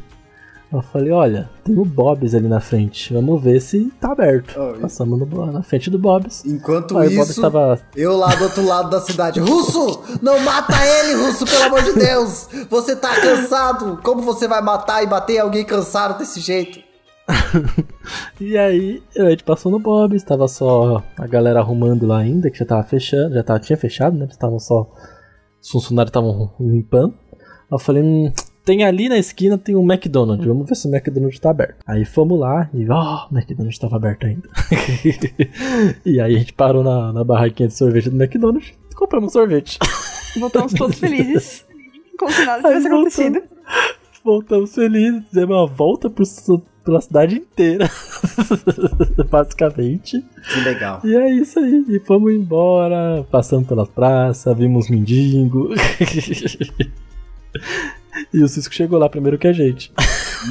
Eu falei: Olha, tem o Bob's ali na frente. Vamos ver se tá aberto. Oh, Passamos no- na frente do Bob's. Enquanto Aí o Bob's isso, tava. eu lá do outro lado da cidade. Russo! Não mata ele, Russo, pelo amor de Deus! Você tá cansado! Como você vai matar e bater alguém cansado desse jeito? e aí a gente passou no Bob, estava só a galera arrumando lá ainda, que já tava fechando, já tava, tinha fechado, né? Estavam só. Os funcionários estavam limpando. Aí eu falei, hum, tem ali na esquina tem um McDonald's. Vamos ver se o McDonald's tá aberto. Aí fomos lá e, ó, oh, o McDonald's tava aberto ainda. e aí a gente parou na, na barraquinha de sorvete do McDonald's e compramos um sorvete. Voltamos todos felizes. Como se nada tivesse acontecido. Voltamos felizes, fizemos uma volta pro, pela cidade inteira. Basicamente. Que legal. E é isso aí. E fomos embora, passando pelas praças, vimos mendigo. E o Cisco chegou lá primeiro que a gente.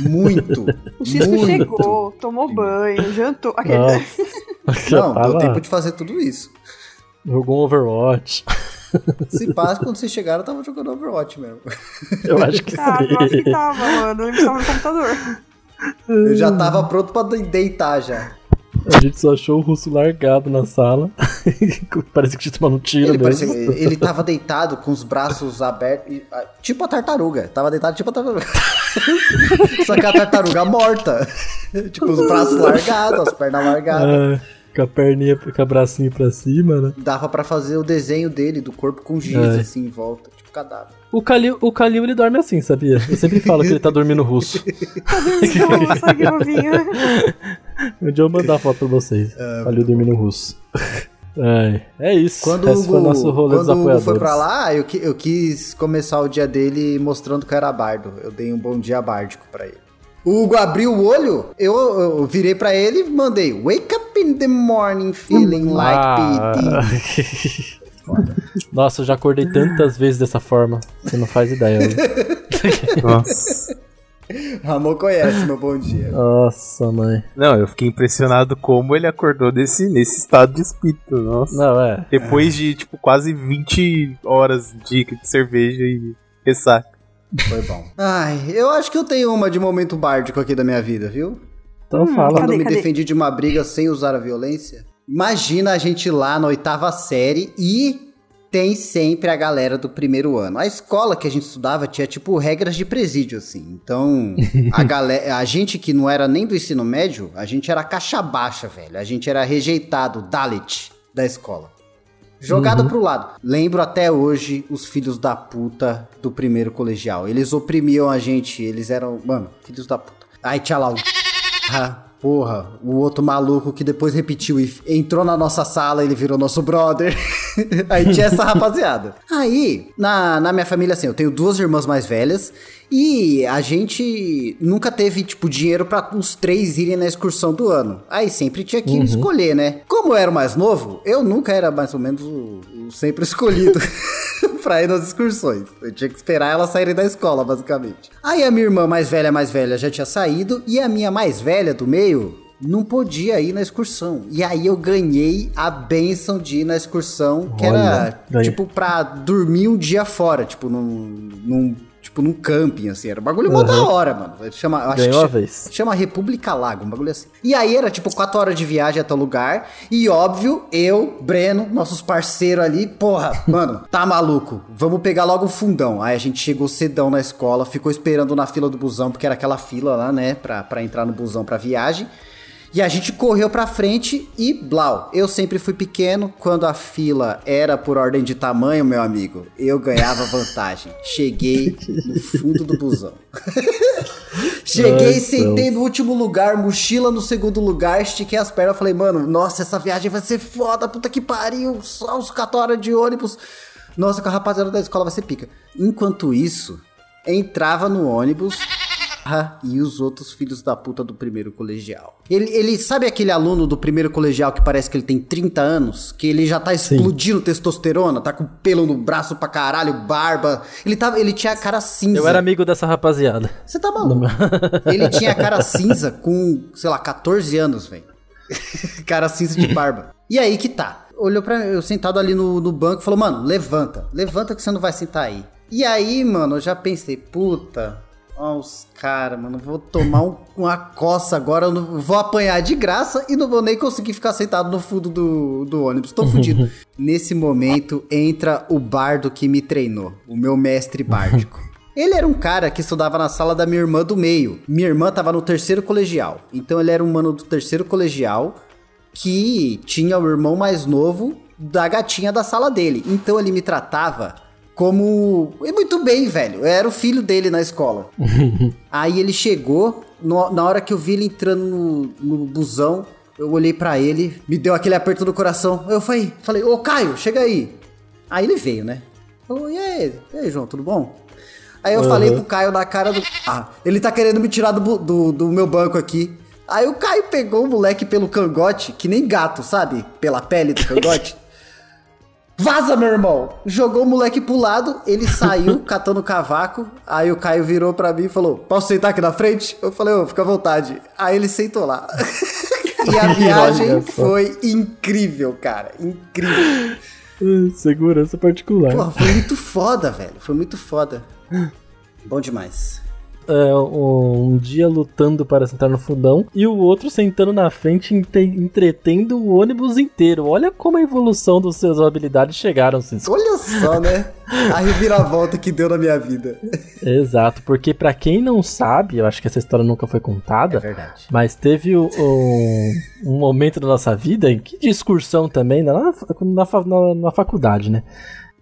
Muito. O Cisco muito. chegou, tomou banho, jantou. Aquele... Não, deu tempo de fazer tudo isso. Jogou um Overwatch. Se passa, quando vocês chegaram, eu tava jogando Overwatch mesmo. Eu acho que ah, sim. eu acho que tava, mano. Eu estava no computador. Eu já tava pronto pra deitar já. A gente só achou o russo largado na sala. Parece que tinha tomado um tiro ele, mesmo. parecia, ele tava deitado com os braços abertos, tipo a tartaruga. Tava deitado tipo a tartaruga. Só que a tartaruga morta. tipo, os braços largados, as pernas largadas. Ah, com a perninha, com o bracinho pra cima, né? Dava pra fazer o desenho dele, do corpo com giz, É. assim, em volta. Tipo cadáver. O Kalil, o Kalil ele dorme assim, sabia? Eu sempre falo que ele tá dormindo russo. Nossa, que novinho. Um dia eu vou mandar a foto pra vocês. Kalil dormindo russo. É, é isso. Quando Esse o foi o nosso Hugo, rolê dos quando o Hugo foi pra lá, eu, eu quis começar o dia dele mostrando que eu era bardo. Eu dei um bom dia bárdico pra ele. O Hugo abriu o olho, eu, eu virei pra ele e mandei Wake up in the morning feeling like Ah. PD. Nossa, eu já acordei tantas vezes dessa forma. Você não faz ideia. né? Nossa. Ramon conhece meu bom dia. Nossa, mãe. Não, eu fiquei impressionado como ele acordou desse, nesse estado de espírito. Nossa. Não, é. Depois de, tipo, quase 20 horas de, de cerveja e ressaca. Foi bom. Ai, eu acho que eu tenho uma de momento bárdico aqui da minha vida, viu? Então fala. Quando Cadê, eu me cadê? defendi de uma briga sem usar a violência. Imagina a gente lá na oitava série e tem sempre a galera do primeiro ano. A escola que a gente estudava tinha, tipo, regras de presídio, assim. Então, a, galera, a gente que não era nem do ensino médio, a gente era caixa baixa, velho. A gente era rejeitado, Dalit, da escola. Jogado pro lado. Lembro até hoje os filhos da puta do primeiro colegial. Eles oprimiam a gente, eles eram, mano, filhos da puta. Lá o. Ah, porra, o outro maluco que depois repetiu e entrou na nossa sala, ele virou nosso brother. Aí tinha essa rapaziada. Aí, na, na minha família, assim, eu tenho duas irmãs mais velhas e a gente nunca teve, tipo, dinheiro pra os três irem na excursão do ano. Aí sempre tinha que escolher, né? Como eu era o mais novo, eu nunca era mais ou menos o, o sempre escolhido pra ir nas excursões. Eu tinha que esperar elas saírem da escola, basicamente. Aí a minha irmã mais velha, mais velha, já tinha saído e a minha mais velha do meio não podia ir na excursão. E aí eu ganhei a benção de ir na excursão, que Olha, era, tipo, pra dormir um dia fora, tipo, num... num tipo, num camping, assim. Era um bagulho mó da hora, mano. Chama, acho Ganhou que chama- vez. Chama República Lago, um bagulho assim. E aí era tipo 4 horas de viagem até o lugar. E óbvio, eu, Breno, nossos parceiros ali, porra, mano, tá maluco. Vamos pegar logo o fundão. Aí a gente chegou cedão na escola, ficou esperando na fila do busão, porque era aquela fila lá, né, pra, pra entrar no busão pra viagem. E a gente correu pra frente e blau. Eu sempre fui pequeno, quando a fila era por ordem de tamanho, meu amigo, eu ganhava vantagem. Cheguei no fundo do busão. Cheguei, Ai, sentei no último lugar, mochila no segundo lugar, estiquei as pernas, falei, mano, nossa, essa viagem vai ser foda, puta que pariu, só uns 4 horas de ônibus. Nossa, com a rapaziada da escola vai ser pica. Enquanto isso, entrava no ônibus e os outros filhos da puta do primeiro colegial. Ele, ele sabe aquele aluno do primeiro colegial que parece que ele tem 30 anos? Que ele já tá explodindo testosterona, tá com pelo no braço pra caralho, barba. Ele, tava, ele tinha a cara cinza. Eu era amigo dessa rapaziada. Você tá maluco? Ele tinha a cara cinza com, sei lá, 14 anos, velho. cara cinza de barba. E aí que tá. Olhou pra eu sentado ali no, no banco e falou, mano, levanta. Levanta que você não vai sentar aí. E aí, mano, eu já pensei, puta, ó os caras, mano, vou tomar um- uma coça agora, eu não, vou apanhar de graça e não vou nem conseguir ficar sentado no fundo do, do ônibus. Tô fudido. Nesse momento, entra o bardo que me treinou, o meu mestre bárdico. Ele era um cara que estudava na sala da minha irmã do meio. Minha irmã tava no terceiro colegial. Então ele era um mano do terceiro colegial que tinha o irmão mais novo da gatinha da sala dele. Então ele me tratava como. E muito bem, velho. Eu era o filho dele na escola. Aí ele chegou, no- na hora que eu vi ele entrando no, no busão, eu olhei pra ele, me deu aquele aperto no coração. Eu falei, falei, ô Caio, chega aí. Aí ele veio, né? Falou, e aí, e aí, João, tudo bom? Aí eu falei pro Caio na cara do. Ah, ele tá querendo me tirar do, do, do meu banco aqui. Aí o Caio pegou o moleque pelo cangote, que nem gato, sabe? Pela pele do cangote. Vaza, meu irmão! Jogou o moleque pro lado, ele saiu catando cavaco. Aí o Caio virou pra mim e falou: Posso sentar aqui na frente? Eu falei: Ô, fica à vontade. Aí ele sentou lá. e a viagem foi incrível, cara. Incrível. Segurança particular. Porra, foi muito foda, velho. Foi muito foda. Bom demais. É, um, dia lutando para sentar no fundão e o outro sentando na frente entre- entretendo o ônibus inteiro. Olha como a evolução das suas habilidades chegaram, Cisco. Olha só, né? A reviravolta que deu na minha vida. Exato, porque pra quem não sabe, eu acho que essa história nunca foi contada, É verdade. mas teve o- um, um momento da nossa vida em que de excursão também, né, na, na, na- na faculdade, né?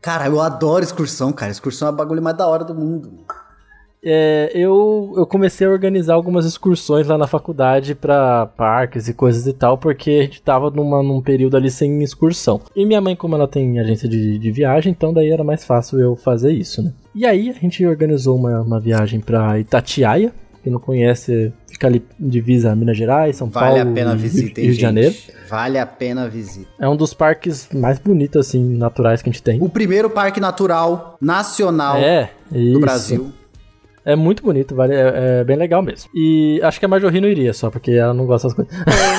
Cara, eu adoro excursão, cara. Excursão é o bagulho mais da hora do mundo. É, eu, eu comecei a organizar algumas excursões lá na faculdade pra parques e coisas e tal, porque a gente tava numa, num período ali sem excursão. E minha mãe, como ela tem agência de, de viagem, então daí era mais fácil eu fazer isso, né? E aí a gente organizou uma, uma viagem pra Itatiaia, quem não conhece, fica ali divisa Minas Gerais, São Vale Paulo a pena a e visita, Rio hein, de Janeiro. Vale a pena a visita. É um dos parques mais bonitos, assim, naturais que a gente tem. O primeiro parque natural nacional É, do. Brasil. É muito bonito, vale, é, é bem legal mesmo. E acho que a Marjorie não iria só, porque ela não gosta das coisas.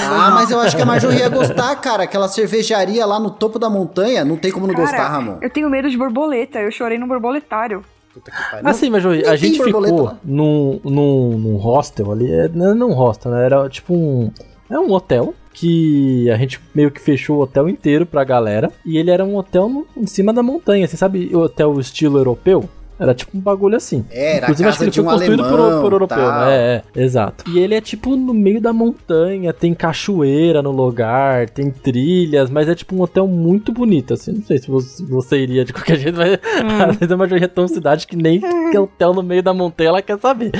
Ah, mas eu acho que a Marjorie ia gostar, cara. Aquela cervejaria lá no topo da montanha. Não tem como não gostar, Ramon. eu tenho medo de borboleta. Eu chorei no borboletário. Puta que pariu. Assim, Marjorie, nem a gente ficou lá. num, num, num hostel ali. é, Não não um hostel, né? Era tipo um. É um hotel que a gente meio que fechou o hotel inteiro pra galera. E ele era um hotel no- em cima da montanha. Você sabe o hotel estilo europeu? Era tipo um bagulho assim. É, era Inclusive, acho que ele foi um construído por, alemão, por europeu, tal. né? É, é, exato. E ele é tipo no meio da montanha, tem cachoeira no lugar, tem trilhas, mas é tipo um hotel muito bonito, assim. Não sei se você, você iria de qualquer jeito, mas às vezes a maioria é tão cidade que nem que hotel no meio da montanha ela quer saber.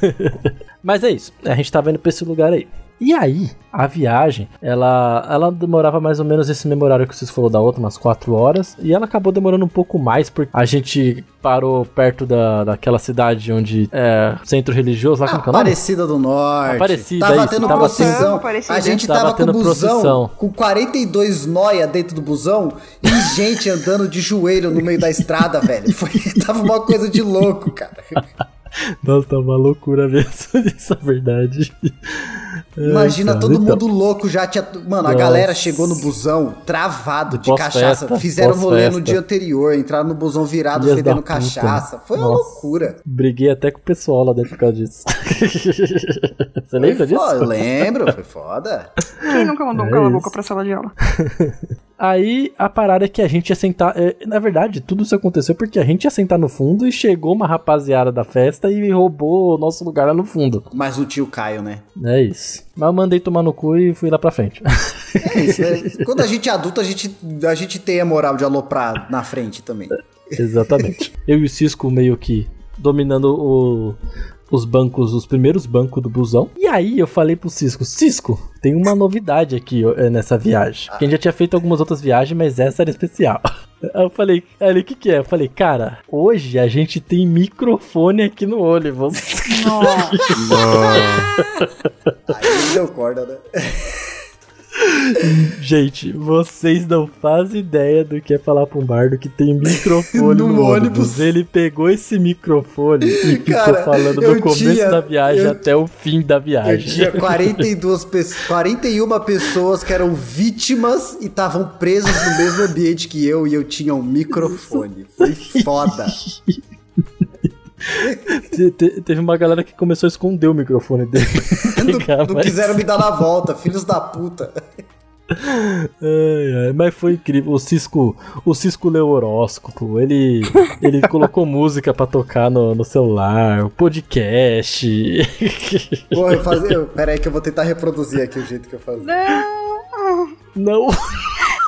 mas é isso, a gente tava indo pra esse lugar aí. E aí, a viagem, ela, ela demorava mais ou menos esse mesmo horário que vocês falou da outra, umas 4 horas. E ela acabou demorando um pouco mais, porque a gente parou perto da, daquela cidade onde é centro religioso, lá que é o? Aparecida do Norte. Aparecida, Tava isso, tendo tava procissão. tendo-. A gente Tava tava, com busão, procissão. com 42 noia dentro do busão e gente andando de joelho no meio da estrada, velho. Foi, tava uma coisa de louco, cara. Nossa, tá uma loucura mesmo, isso é verdade. Imagina cara, todo então. mundo louco já. Tinha, mano, a Nossa. galera chegou no busão travado de cachaça. Fizeram rolê no pós-festa. dia anterior, entraram no busão virado Filhas fedendo puta. cachaça. Foi uma Nossa. loucura. Briguei até com o pessoal lá dentro por causa disso. Você lembra Foi disso? foda, Eu lembro, foi foda. Quem nunca mandou um É cala-boca isso. pra sala de aula? Aí a parada é que a gente ia sentar. é, na verdade, tudo isso aconteceu porque a gente ia sentar no fundo e chegou uma rapaziada da festa e roubou o nosso lugar lá no fundo. Mas o tio Caio, né? É isso. Mas eu mandei tomar no cu e fui lá pra frente. É isso, né? Quando a gente é adulto, a gente, a gente tem a moral de aloprar na frente também. Exatamente. Eu e o Cisco meio que dominando o- os bancos, os primeiros bancos do busão. E aí eu falei pro Cisco, Cisco, tem uma novidade aqui ó, é, nessa viagem. Que a gente já tinha feito algumas outras viagens, mas essa era especial. Aí eu falei, ele, o que que é? Eu falei, cara, hoje a gente tem microfone aqui no ônibus. Aí deu corda, né? gente, vocês não fazem ideia do que é falar pra um bardo que tem microfone No no, ônibus. ônibus. Ele pegou esse microfone e ficou Cara, falando eu do começo tinha- da viagem eu- até o fim da Eu viagem. tinha 42 pessoas, 41 pessoas que eram vítimas e estavam presas no mesmo ambiente que eu e eu tinha um microfone. Foi foda. Te- te- Teve uma galera que começou a esconder o microfone dele. Não, Pegar, não mas- quiseram me dar na volta, filhos da puta. Ai, ai, mas foi incrível. O Cisco, o Cisco leu horóscopo. Ele, ele colocou música pra tocar no, no celular, podcast. Porra, eu fazer. Pera aí que eu vou tentar reproduzir aqui o jeito que eu fazia. Não! Não.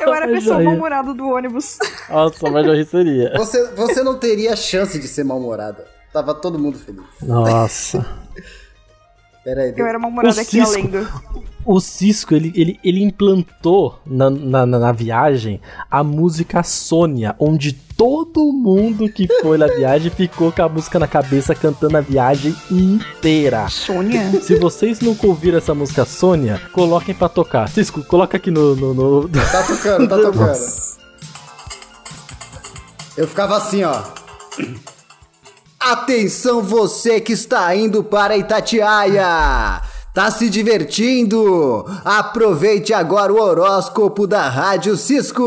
Eu era a pessoa mal-humorada do ônibus. Nossa, mas já seria. Você, você não teria chance de ser mal-humorada. Tava todo mundo feliz. Nossa. Pera aí. Eu era mal-humorada O aqui, lenda. O Cisco, ele, ele, ele implantou na, na, na- viagem a música Sônia, onde todo mundo que foi na viagem ficou com a música na cabeça cantando a viagem inteira. Sônia? Se vocês nunca ouviram essa música Sônia, coloquem pra tocar. Cisco, coloca aqui no. no, no- Tá tocando, tá tocando. Eu ficava assim, ó. Atenção você que está indo para Itatiaia! Tá se divertindo? Aproveite agora o horóscopo da Rádio Cisco!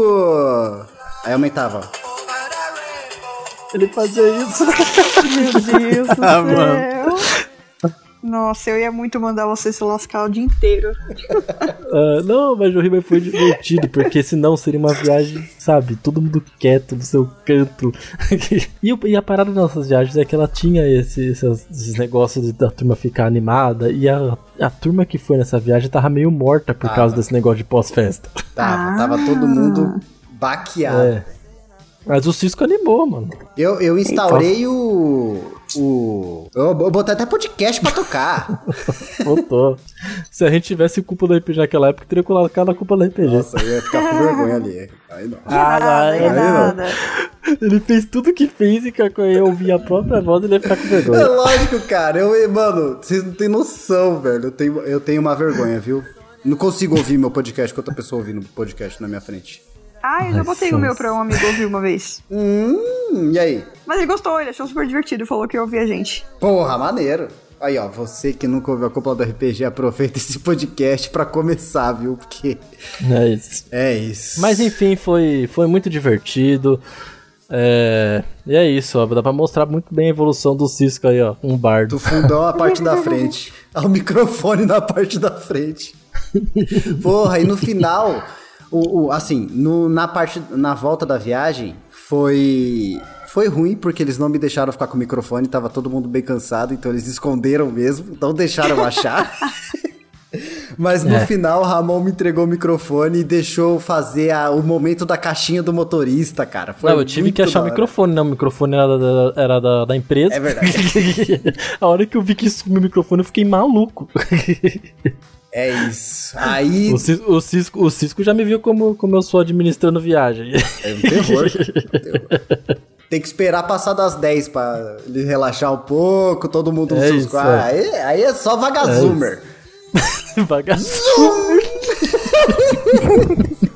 Aí aumentava. Ele fazia isso. Meu Deus do Ah, céu. Nossa, eu ia muito mandar você se lascar o dia inteiro. Ah, não, mas o River foi divertido, porque senão seria uma viagem, sabe, todo mundo quieto no seu canto. e, e a parada das nossas viagens é que ela tinha esse- esses, esses negócios de- da turma ficar animada, e a, a turma que foi nessa viagem tava meio morta por Tava. causa desse negócio de pós-festa. Tava, tava todo mundo baqueado. É. Mas o Cisco animou, mano. Eu, eu instaurei o. o. Eu, eu botei até podcast pra tocar. Voltou. Se a gente tivesse culpa do RPG naquela época, teria colocado a culpa do RPG. Nossa, eu ia ficar com vergonha ali. Aí não. Ah, não, é não. nada. Ele fez tudo que fez e quando eu ouvi a própria voz, ele ia ficar com É vergonha. lógico, cara. Eu, mano, vocês não têm noção, velho. Eu tenho, eu tenho uma vergonha, viu? Não consigo ouvir meu podcast com outra pessoa ouvindo podcast na minha frente. Ah, eu já botei o meu pra um amigo ouvir uma vez. Hum, e aí? Mas ele gostou, ele achou super divertido, falou que ia ouvir a gente. Porra, maneiro. Aí, ó, você que nunca ouviu a cúpula do RPG, aproveita esse podcast pra começar, viu? Porque É isso. é isso. Mas enfim, foi, foi muito divertido. É, e é isso, ó. Dá pra mostrar muito bem a evolução do Cisco aí, ó. Um bardo. Do fundão a parte da frente. Ao microfone na parte da frente. Porra, e no final, o, o- assim, no- na parte, na volta da viagem, foi. Foi ruim, porque eles não me deixaram ficar com o microfone, tava todo mundo bem cansado, então eles esconderam mesmo, não deixaram achar. Mas no É. final, o Ramon me entregou o microfone e deixou fazer a- o momento da caixinha do motorista, cara. Foi Não, eu tive que achar o microfone, né? O microfone era da, era da, da empresa. É verdade. a hora que eu vi que sumiu o microfone, eu fiquei maluco. É isso. Aí. O Cisco, o Cisco, o Cisco já me viu como, como eu sou administrando viagem. É um terror. um terror. Tem que esperar passar das 10 pra ele relaxar um pouco, todo mundo nos É isso, quartos. é. Aí, aí é só vagazumer. Vagabundo.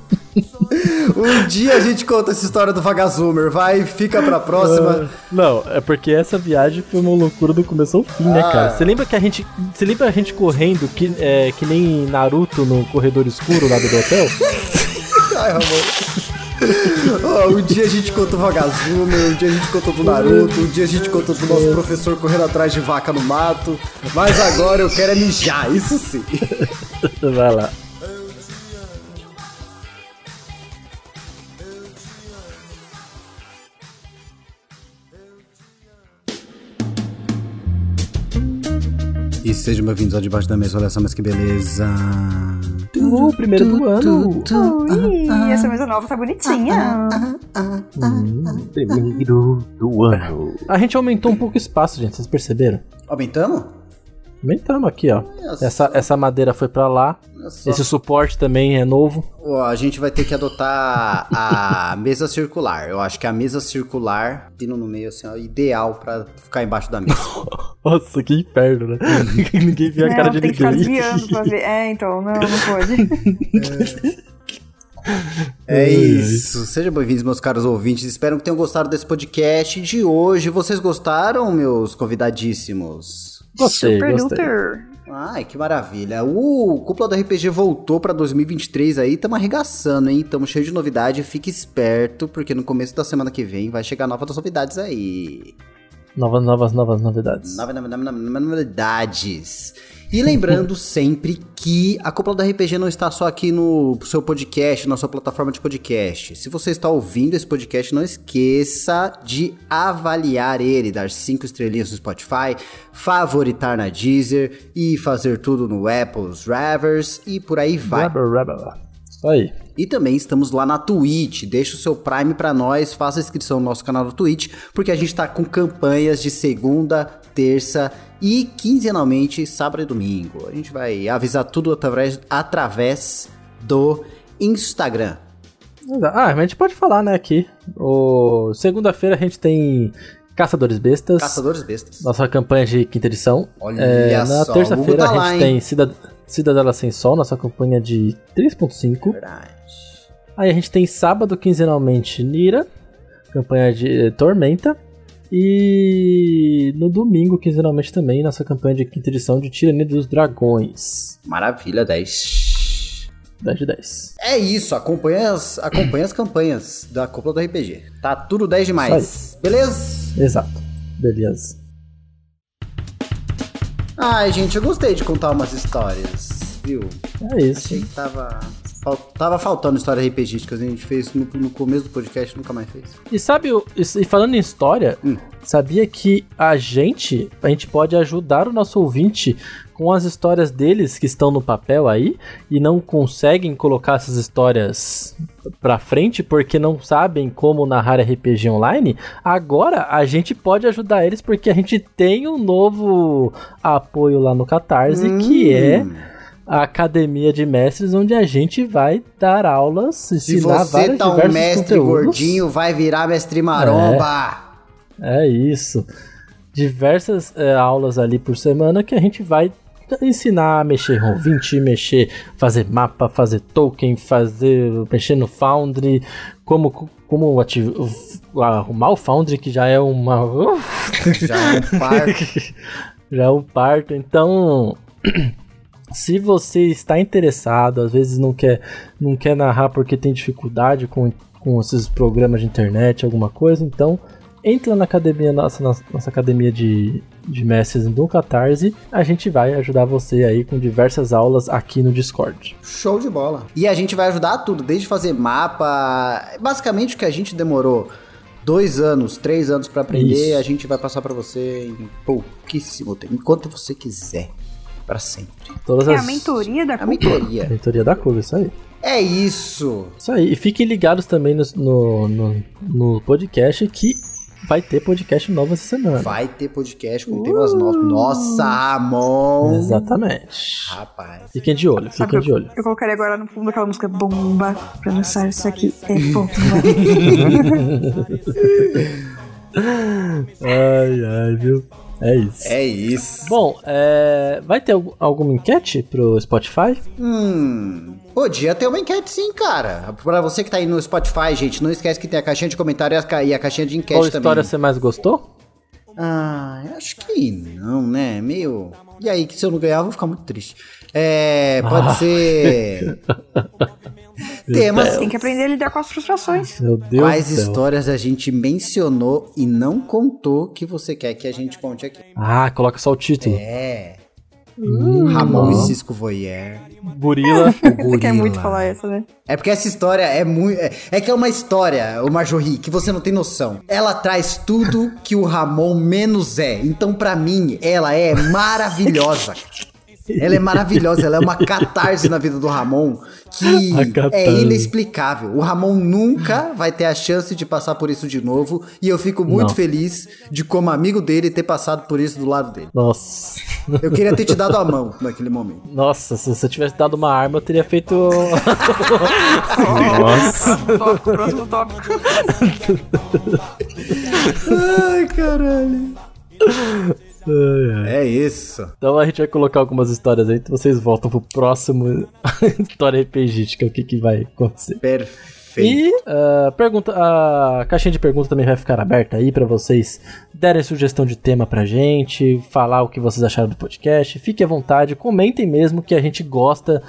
um dia a gente conta essa história do vagazumer. Vai, fica pra próxima. Não, é porque essa viagem foi uma loucura do começo ao fim, né, Ah. cara? Você lembra que a gente. Você lembra a gente correndo que, é, que nem Naruto no corredor escuro lá do hotel? Ai, Ramon. Ó, um dia a gente conta o vagazumer, um dia a gente conta do Naruto, um dia a gente conta do nosso professor correndo atrás de vaca no mato. Mas agora eu quero é mijar, isso sim. Vai lá. E sejam bem-vindos ao Debaixo da Mesa, olha só, mas que beleza. Uh, primeiro do ano. Ui, essa mesa nova tá bonitinha. Hum, primeiro do ano. A gente aumentou um pouco o espaço, gente, vocês perceberam? Aumentamos? Aumentamos aqui, ó. Olha Essa, essa madeira foi pra lá. Só. Esse suporte também é novo. Ó, a gente vai ter que adotar a mesa circular. Eu acho que a mesa circular, pino no meio, assim, é o ideal pra ficar embaixo da mesa. Nossa, que inferno, né? Ninguém viu a cara Não, de tem que ficar ninguém. desviando pra ver. É, então, não, não pode. É isso. Sejam bem-vindos, meus caros ouvintes. Espero que tenham gostado desse podcast de hoje. Vocês gostaram, meus convidadíssimos? Gostei, Super gostei. duper. Ai, que maravilha. O Cúpula do RPG voltou pra 2023 aí, tamo arregaçando, hein? Tamo cheio de novidade, fique esperto, porque no começo da semana que vem vai chegar novas novidades aí. Novas, novas, novas novidades. Nova, nova, nova, nova, novidades. E lembrando sempre que a Cúpula do RPG não está só aqui no seu podcast, na sua plataforma de podcast. Se você está ouvindo esse podcast, não esqueça de avaliar ele, dar cinco estrelinhas no Spotify, favoritar na Deezer e fazer tudo no Apple's Ravers e por aí vai. Rebel, rebel. Isso aí. E também estamos lá na Twitch. Deixa o seu Prime pra nós, faça a inscrição no nosso canal do Twitch, porque a gente tá com campanhas de segunda, terça e quinzenalmente sábado e domingo. A gente vai avisar tudo através, através do Instagram. Ah, a gente pode falar, né, aqui. O... Segunda-feira a gente tem Caçadores Bestas. Caçadores Bestas. Nossa campanha de quinta edição. Olha É, na só, terça-feira o Hugo tá a lá, gente hein? tem Cidad... Cidadela Sem Sol, nossa campanha de 3.5. Verdade. Aí a gente tem sábado quinzenalmente Nira, campanha de eh, Tormenta. E no domingo quinzenalmente também nossa campanha de quinta edição de Tirania dos Dragões. Maravilha, 10. 10 de 10. É isso, acompanha as, acompanha as campanhas da Cúpula do RPG. Tá tudo 10 demais. Beleza? Exato. Beleza. Ai, gente, eu gostei de contar umas histórias, viu? É isso. Achei que tava, fal- tava faltando história RPGística. A gente fez no, no começo do podcast, nunca mais fez. E sabe, e falando em história, Hum. sabia que a gente, a gente pode ajudar o nosso ouvinte com as histórias deles que estão no papel aí e não conseguem colocar essas histórias pra frente porque não sabem como narrar RPG online? Agora a gente pode ajudar eles porque a gente tem um novo apoio lá no Catarse que é Hum. a Academia de Mestres, onde a gente vai dar aulas, Se você tá um mestre conteúdos. gordinho, vai virar mestre maromba. É isso. Diversas é, aulas ali por semana que a gente vai ensinar a mexer com 20, mexer, fazer mapa, fazer token, fazer mexer no Foundry, como como arrumar o Foundry que já é uma Já é um parto. já é um parto. Então, se você está interessado, às vezes não quer, não quer narrar porque tem dificuldade com, com esses programas de internet, alguma coisa, então entra na academia, nossa, nossa, nossa academia de, de mestres do Catarse. A gente vai ajudar você aí com diversas aulas aqui no Discord. Show de bola. E a gente vai ajudar tudo, desde fazer mapa. Basicamente o que a gente demorou dois anos, três anos pra aprender, Isso. a gente vai passar pra você em pouquíssimo tempo, enquanto você quiser, Pra sempre. Todas É as a mentoria da A Cuca. mentoria. mentoria da curva, isso aí. É isso. Isso aí. E fiquem ligados também no, no, no, no podcast que vai ter podcast novo essa semana. Vai ter podcast com temas novos. Nossa, Ramon. Exatamente. Rapaz. Fiquem de olho, fiquem eu, de olho. eu colocaria agora no fundo aquela música bomba pra lançar isso aqui. É bomba. Ai, ai, viu? É isso. É isso. Bom, é, vai ter algum- alguma enquete pro Spotify? Hum. Podia ter uma enquete sim, cara. Pra você que tá aí no Spotify, gente, não esquece que tem a caixinha de comentário e a ca- a caixinha de enquete Qual também. história você mais gostou? Ah, acho que não, né? Meio. E aí, que se eu não ganhar, eu vou ficar muito triste. É. Pode Ah. ser. Temas. Tem que aprender a lidar com as frustrações. Meu Deus Quais do céu. histórias a gente mencionou e não contou que você quer que a gente conte aqui? Ah, coloca só o título. É. Hum, Ramon e. Cisco Voyeur. Gorila. Você quer muito falar essa, né? É porque essa história é muito. É, é que é uma história, o Marjorie, que você não tem noção. Ela traz tudo que o Ramon menos é. Então, pra mim, ela é maravilhosa. Ela é maravilhosa, ela é uma catarse na vida do Ramon que é inexplicável. O Ramon nunca vai ter a chance de passar por isso de novo. E eu fico muito Não. feliz de, como amigo dele, ter passado por isso do lado dele. Nossa. Eu queria ter te dado a mão naquele momento. Nossa, se você tivesse dado uma arma, eu teria feito. Nossa. Próximo tópico. Ai, caralho. Ai, ai. É isso. Então a gente vai colocar algumas histórias aí, então vocês voltam pro próximo História RPGística, o que, que vai acontecer. E uh, pergunta, a caixinha de perguntas também vai ficar aberta aí para vocês derem sugestão de tema pra gente, falar o que vocês acharam do podcast. Fique à vontade, comentem mesmo que a gente gosta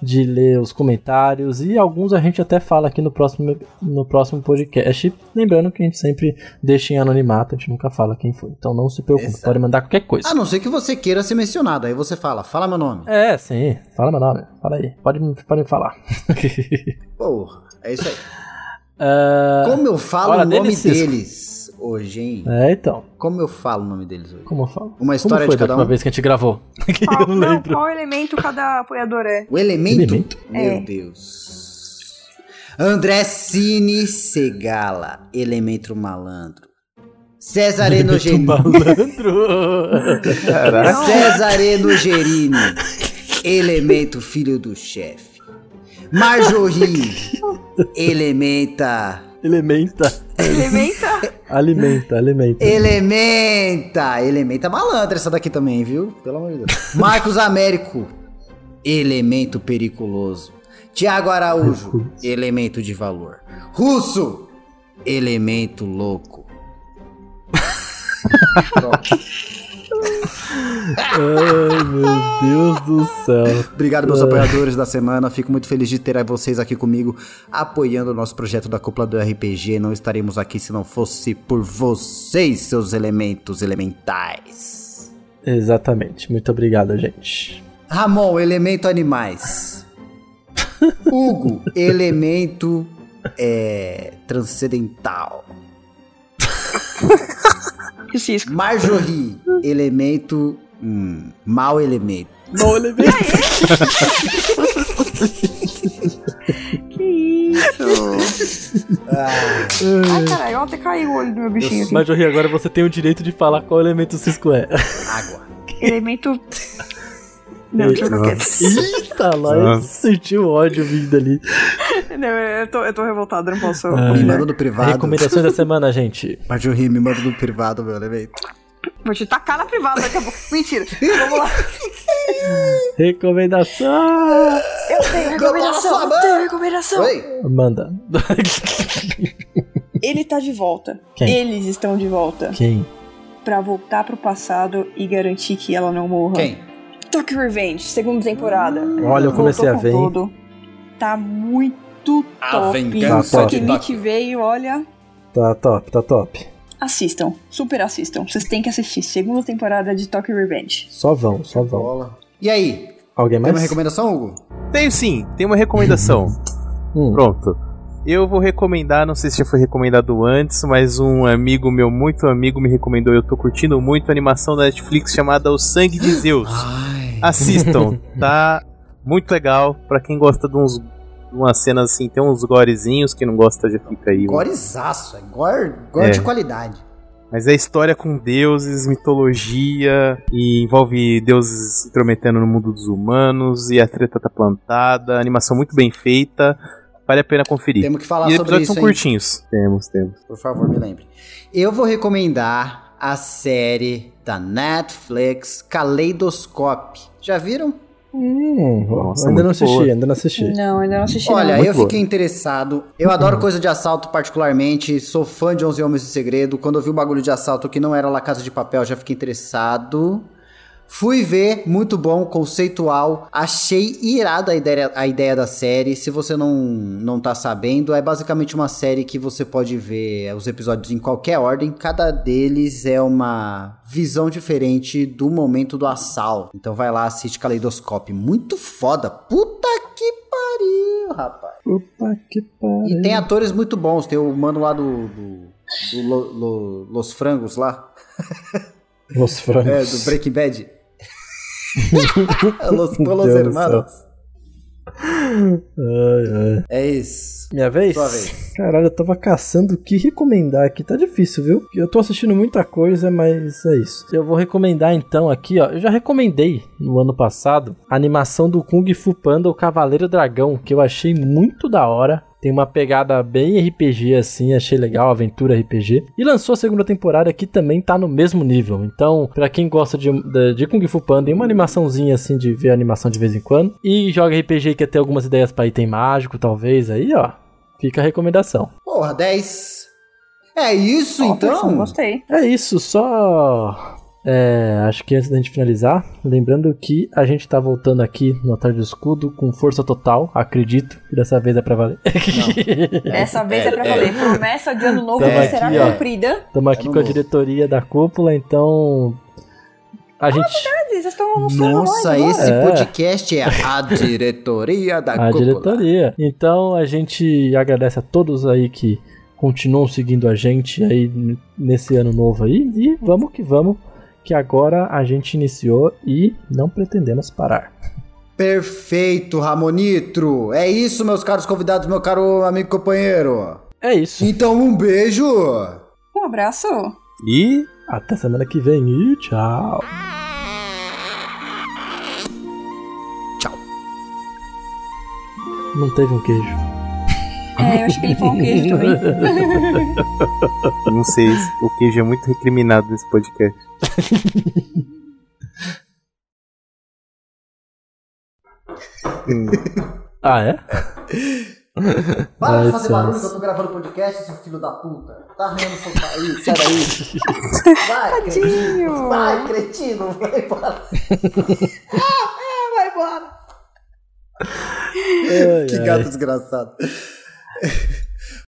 de ler os comentários e alguns a gente até fala aqui no próximo, no próximo podcast. Lembrando que a gente sempre deixa em anonimato, a gente nunca fala quem foi. Então não se preocupe, Exato. pode mandar qualquer coisa. A não ser que você queira ser mencionado, aí você fala, fala meu nome. É, sim. Fala meu nome. Fala aí. Pode, pode me falar. Pô, é isso aí. Ah, Como eu falo o nome deles, deles hoje, hein? É, então. Como eu falo o nome deles hoje? Como eu falo? Uma história Como foi de da cada última um? vez que a gente gravou? Qual, eu não qual elemento cada apoiador é? O elemento? Elemento? Meu É. Deus. André Cine Segala, elemento malandro. César Enogerini. Malandro. Caraca. César Enogerini, elemento filho do chefe. Marjorie, elementa. Elementa. Elementa? Alimenta, alimenta. Elementa! Elementa malandra essa daqui também, viu? Pelo amor de Deus. Marcos Américo, elemento periculoso. Tiago Araújo, elemento de valor. Russo, elemento louco. Pronto. Ai, meu Deus do céu. Obrigado, meus apoiadores da semana. Fico muito feliz de ter vocês aqui comigo, apoiando o nosso projeto da Cúpula do RPG. Não estaremos aqui se não fosse por vocês, seus elementos elementais. Exatamente. Muito obrigado, gente. Ramon, elemento animais. Hugo, elemento é, transcendental. Cisco. Marjorie, elemento. Hum, mau elemento. Não, elemento. Que isso? Ai, caralho, até caiu o olho do meu bichinho aqui. Mas, Jorri, agora você tem o direito de falar qual elemento o Cisco é. Água. Elemento. Não, deixa eu. Eita, lá eu Nossa. senti o ódio vindo ali. Eu tô, eu tô revoltado, eu não posso. Ah, Me manda no privado. Recomendações da semana, gente. Marjorie, me manda no privado, meu elemento. Vou te tacar na privada daqui a pouco. Mentira. Vamos lá. Recomendação! Eu tenho recomendação. Eu tenho recomendação. Oi? Manda. Ele tá de volta. Quem? Eles estão de volta. Quem? Pra voltar pro passado e garantir que ela não morra. Quem? Tokyo Revenge, segunda temporada. Olha, eu comecei a Voltou ver, com hein? tudo. Tá muito A top. vingança Tá O de Kimite veio, olha. Tá top, tá top. Assistam, super assistam. Vocês têm que assistir. Segunda temporada de Tokyo Revenge. Só vão, só vão. E aí? Alguém Tem mais? uma recomendação, Hugo? Tenho sim, tem uma recomendação. Hum. Pronto. Eu vou recomendar, não sei se já foi recomendado antes, mas um amigo meu, muito amigo, me recomendou. Eu tô curtindo muito a animação da Netflix chamada O Sangue de Zeus. Ai. Assistam, tá muito legal. Pra quem gosta de uns. De Umas cenas assim, tem uns gorezinhos, quem não gosta já fica aí. Gorezaço, é gore, gore É. de qualidade. Mas é história com deuses, mitologia, e envolve deuses se intrometendo no mundo dos humanos, e a treta tá plantada, animação muito bem feita, vale a pena conferir. Temos que falar e os sobre episódios isso, são hein? curtinhos. Temos, temos. Por favor, me lembre. Eu vou recomendar a série da Netflix Kaleidoscope. Já viram? Hum, Nossa, ainda não assisti, boa. ainda não assisti. Não, ainda não assisti Olha, não. eu boa. fiquei interessado. Eu adoro coisa de assalto particularmente. Sou fã de 11 Homens de Segredo. Quando eu vi o bagulho de assalto que não era La Casa de Papel, já fiquei interessado. Fui ver, muito bom, conceitual. Achei irada a ideia, a ideia da série. Se você não, não tá sabendo, é basicamente uma série que você pode ver os episódios em qualquer ordem. Cada deles é uma visão diferente do momento do assalto. Então vai lá, assiste Kaleidoscope. Muito foda. Puta que pariu, rapaz. Opa, que pariu. E tem atores muito bons. Tem o mano lá do. do, do Lo- Lo- Los Frangos lá. Os frangos. É, do Breaking Bad. Los Meu Polos Deus do Hermanos. Ai, ai. É isso. Minha vez? Sua vez. Caralho, eu tava caçando o que recomendar aqui. Tá difícil, viu? Eu tô assistindo muita coisa, mas é isso. Eu vou recomendar então aqui, ó. Eu já recomendei no ano passado a animação do Kung Fu Panda, o Cavaleiro Dragão, que eu achei muito da hora. Tem uma pegada bem RPG assim, achei legal, aventura RPG. E lançou a segunda temporada que também tá no mesmo nível. Então, pra quem gosta de, de, de Kung Fu Panda, tem uma animaçãozinha assim de ver animação de vez em quando. E joga RPG que quer ter algumas ideias pra item mágico, talvez aí, ó. fica a recomendação. Porra, 10. É isso, Ó, então? Gostei. É isso, só. É, acho que antes da gente finalizar, lembrando que a gente tá voltando aqui no Atalho do Escudo com força total, acredito que dessa vez é pra valer. Dessa vez é, pra valer. Promessa de ano novo que será aqui, cumprida. Estamos aqui Ano com a novo. diretoria da cúpula, então. A gente. Vocês estão anunciando Nossa, esse É. podcast é a diretoria da a cúpula. diretoria. Então a gente agradece a todos aí que continuam seguindo a gente aí nesse ano novo aí. E vamos que vamos, que agora a gente iniciou e não pretendemos parar. Perfeito, Ramonitro. É isso, meus caros convidados, meu caro amigo companheiro. É isso. Então, um beijo. Um abraço. E Até semana que vem e tchau. Tchau. Não teve um queijo. É, eu achei que ele falou um queijo também. não sei, o queijo é muito recriminado nesse podcast. Hum. Ah, é? Para de fazer barulho que eu tô gravando podcast, seu filho da puta. Tá arranhando seu aí, sai daí. Vai, cretino. Vai, cretino. Vai embora. ah, vai embora. Ai, Que ai. gato desgraçado.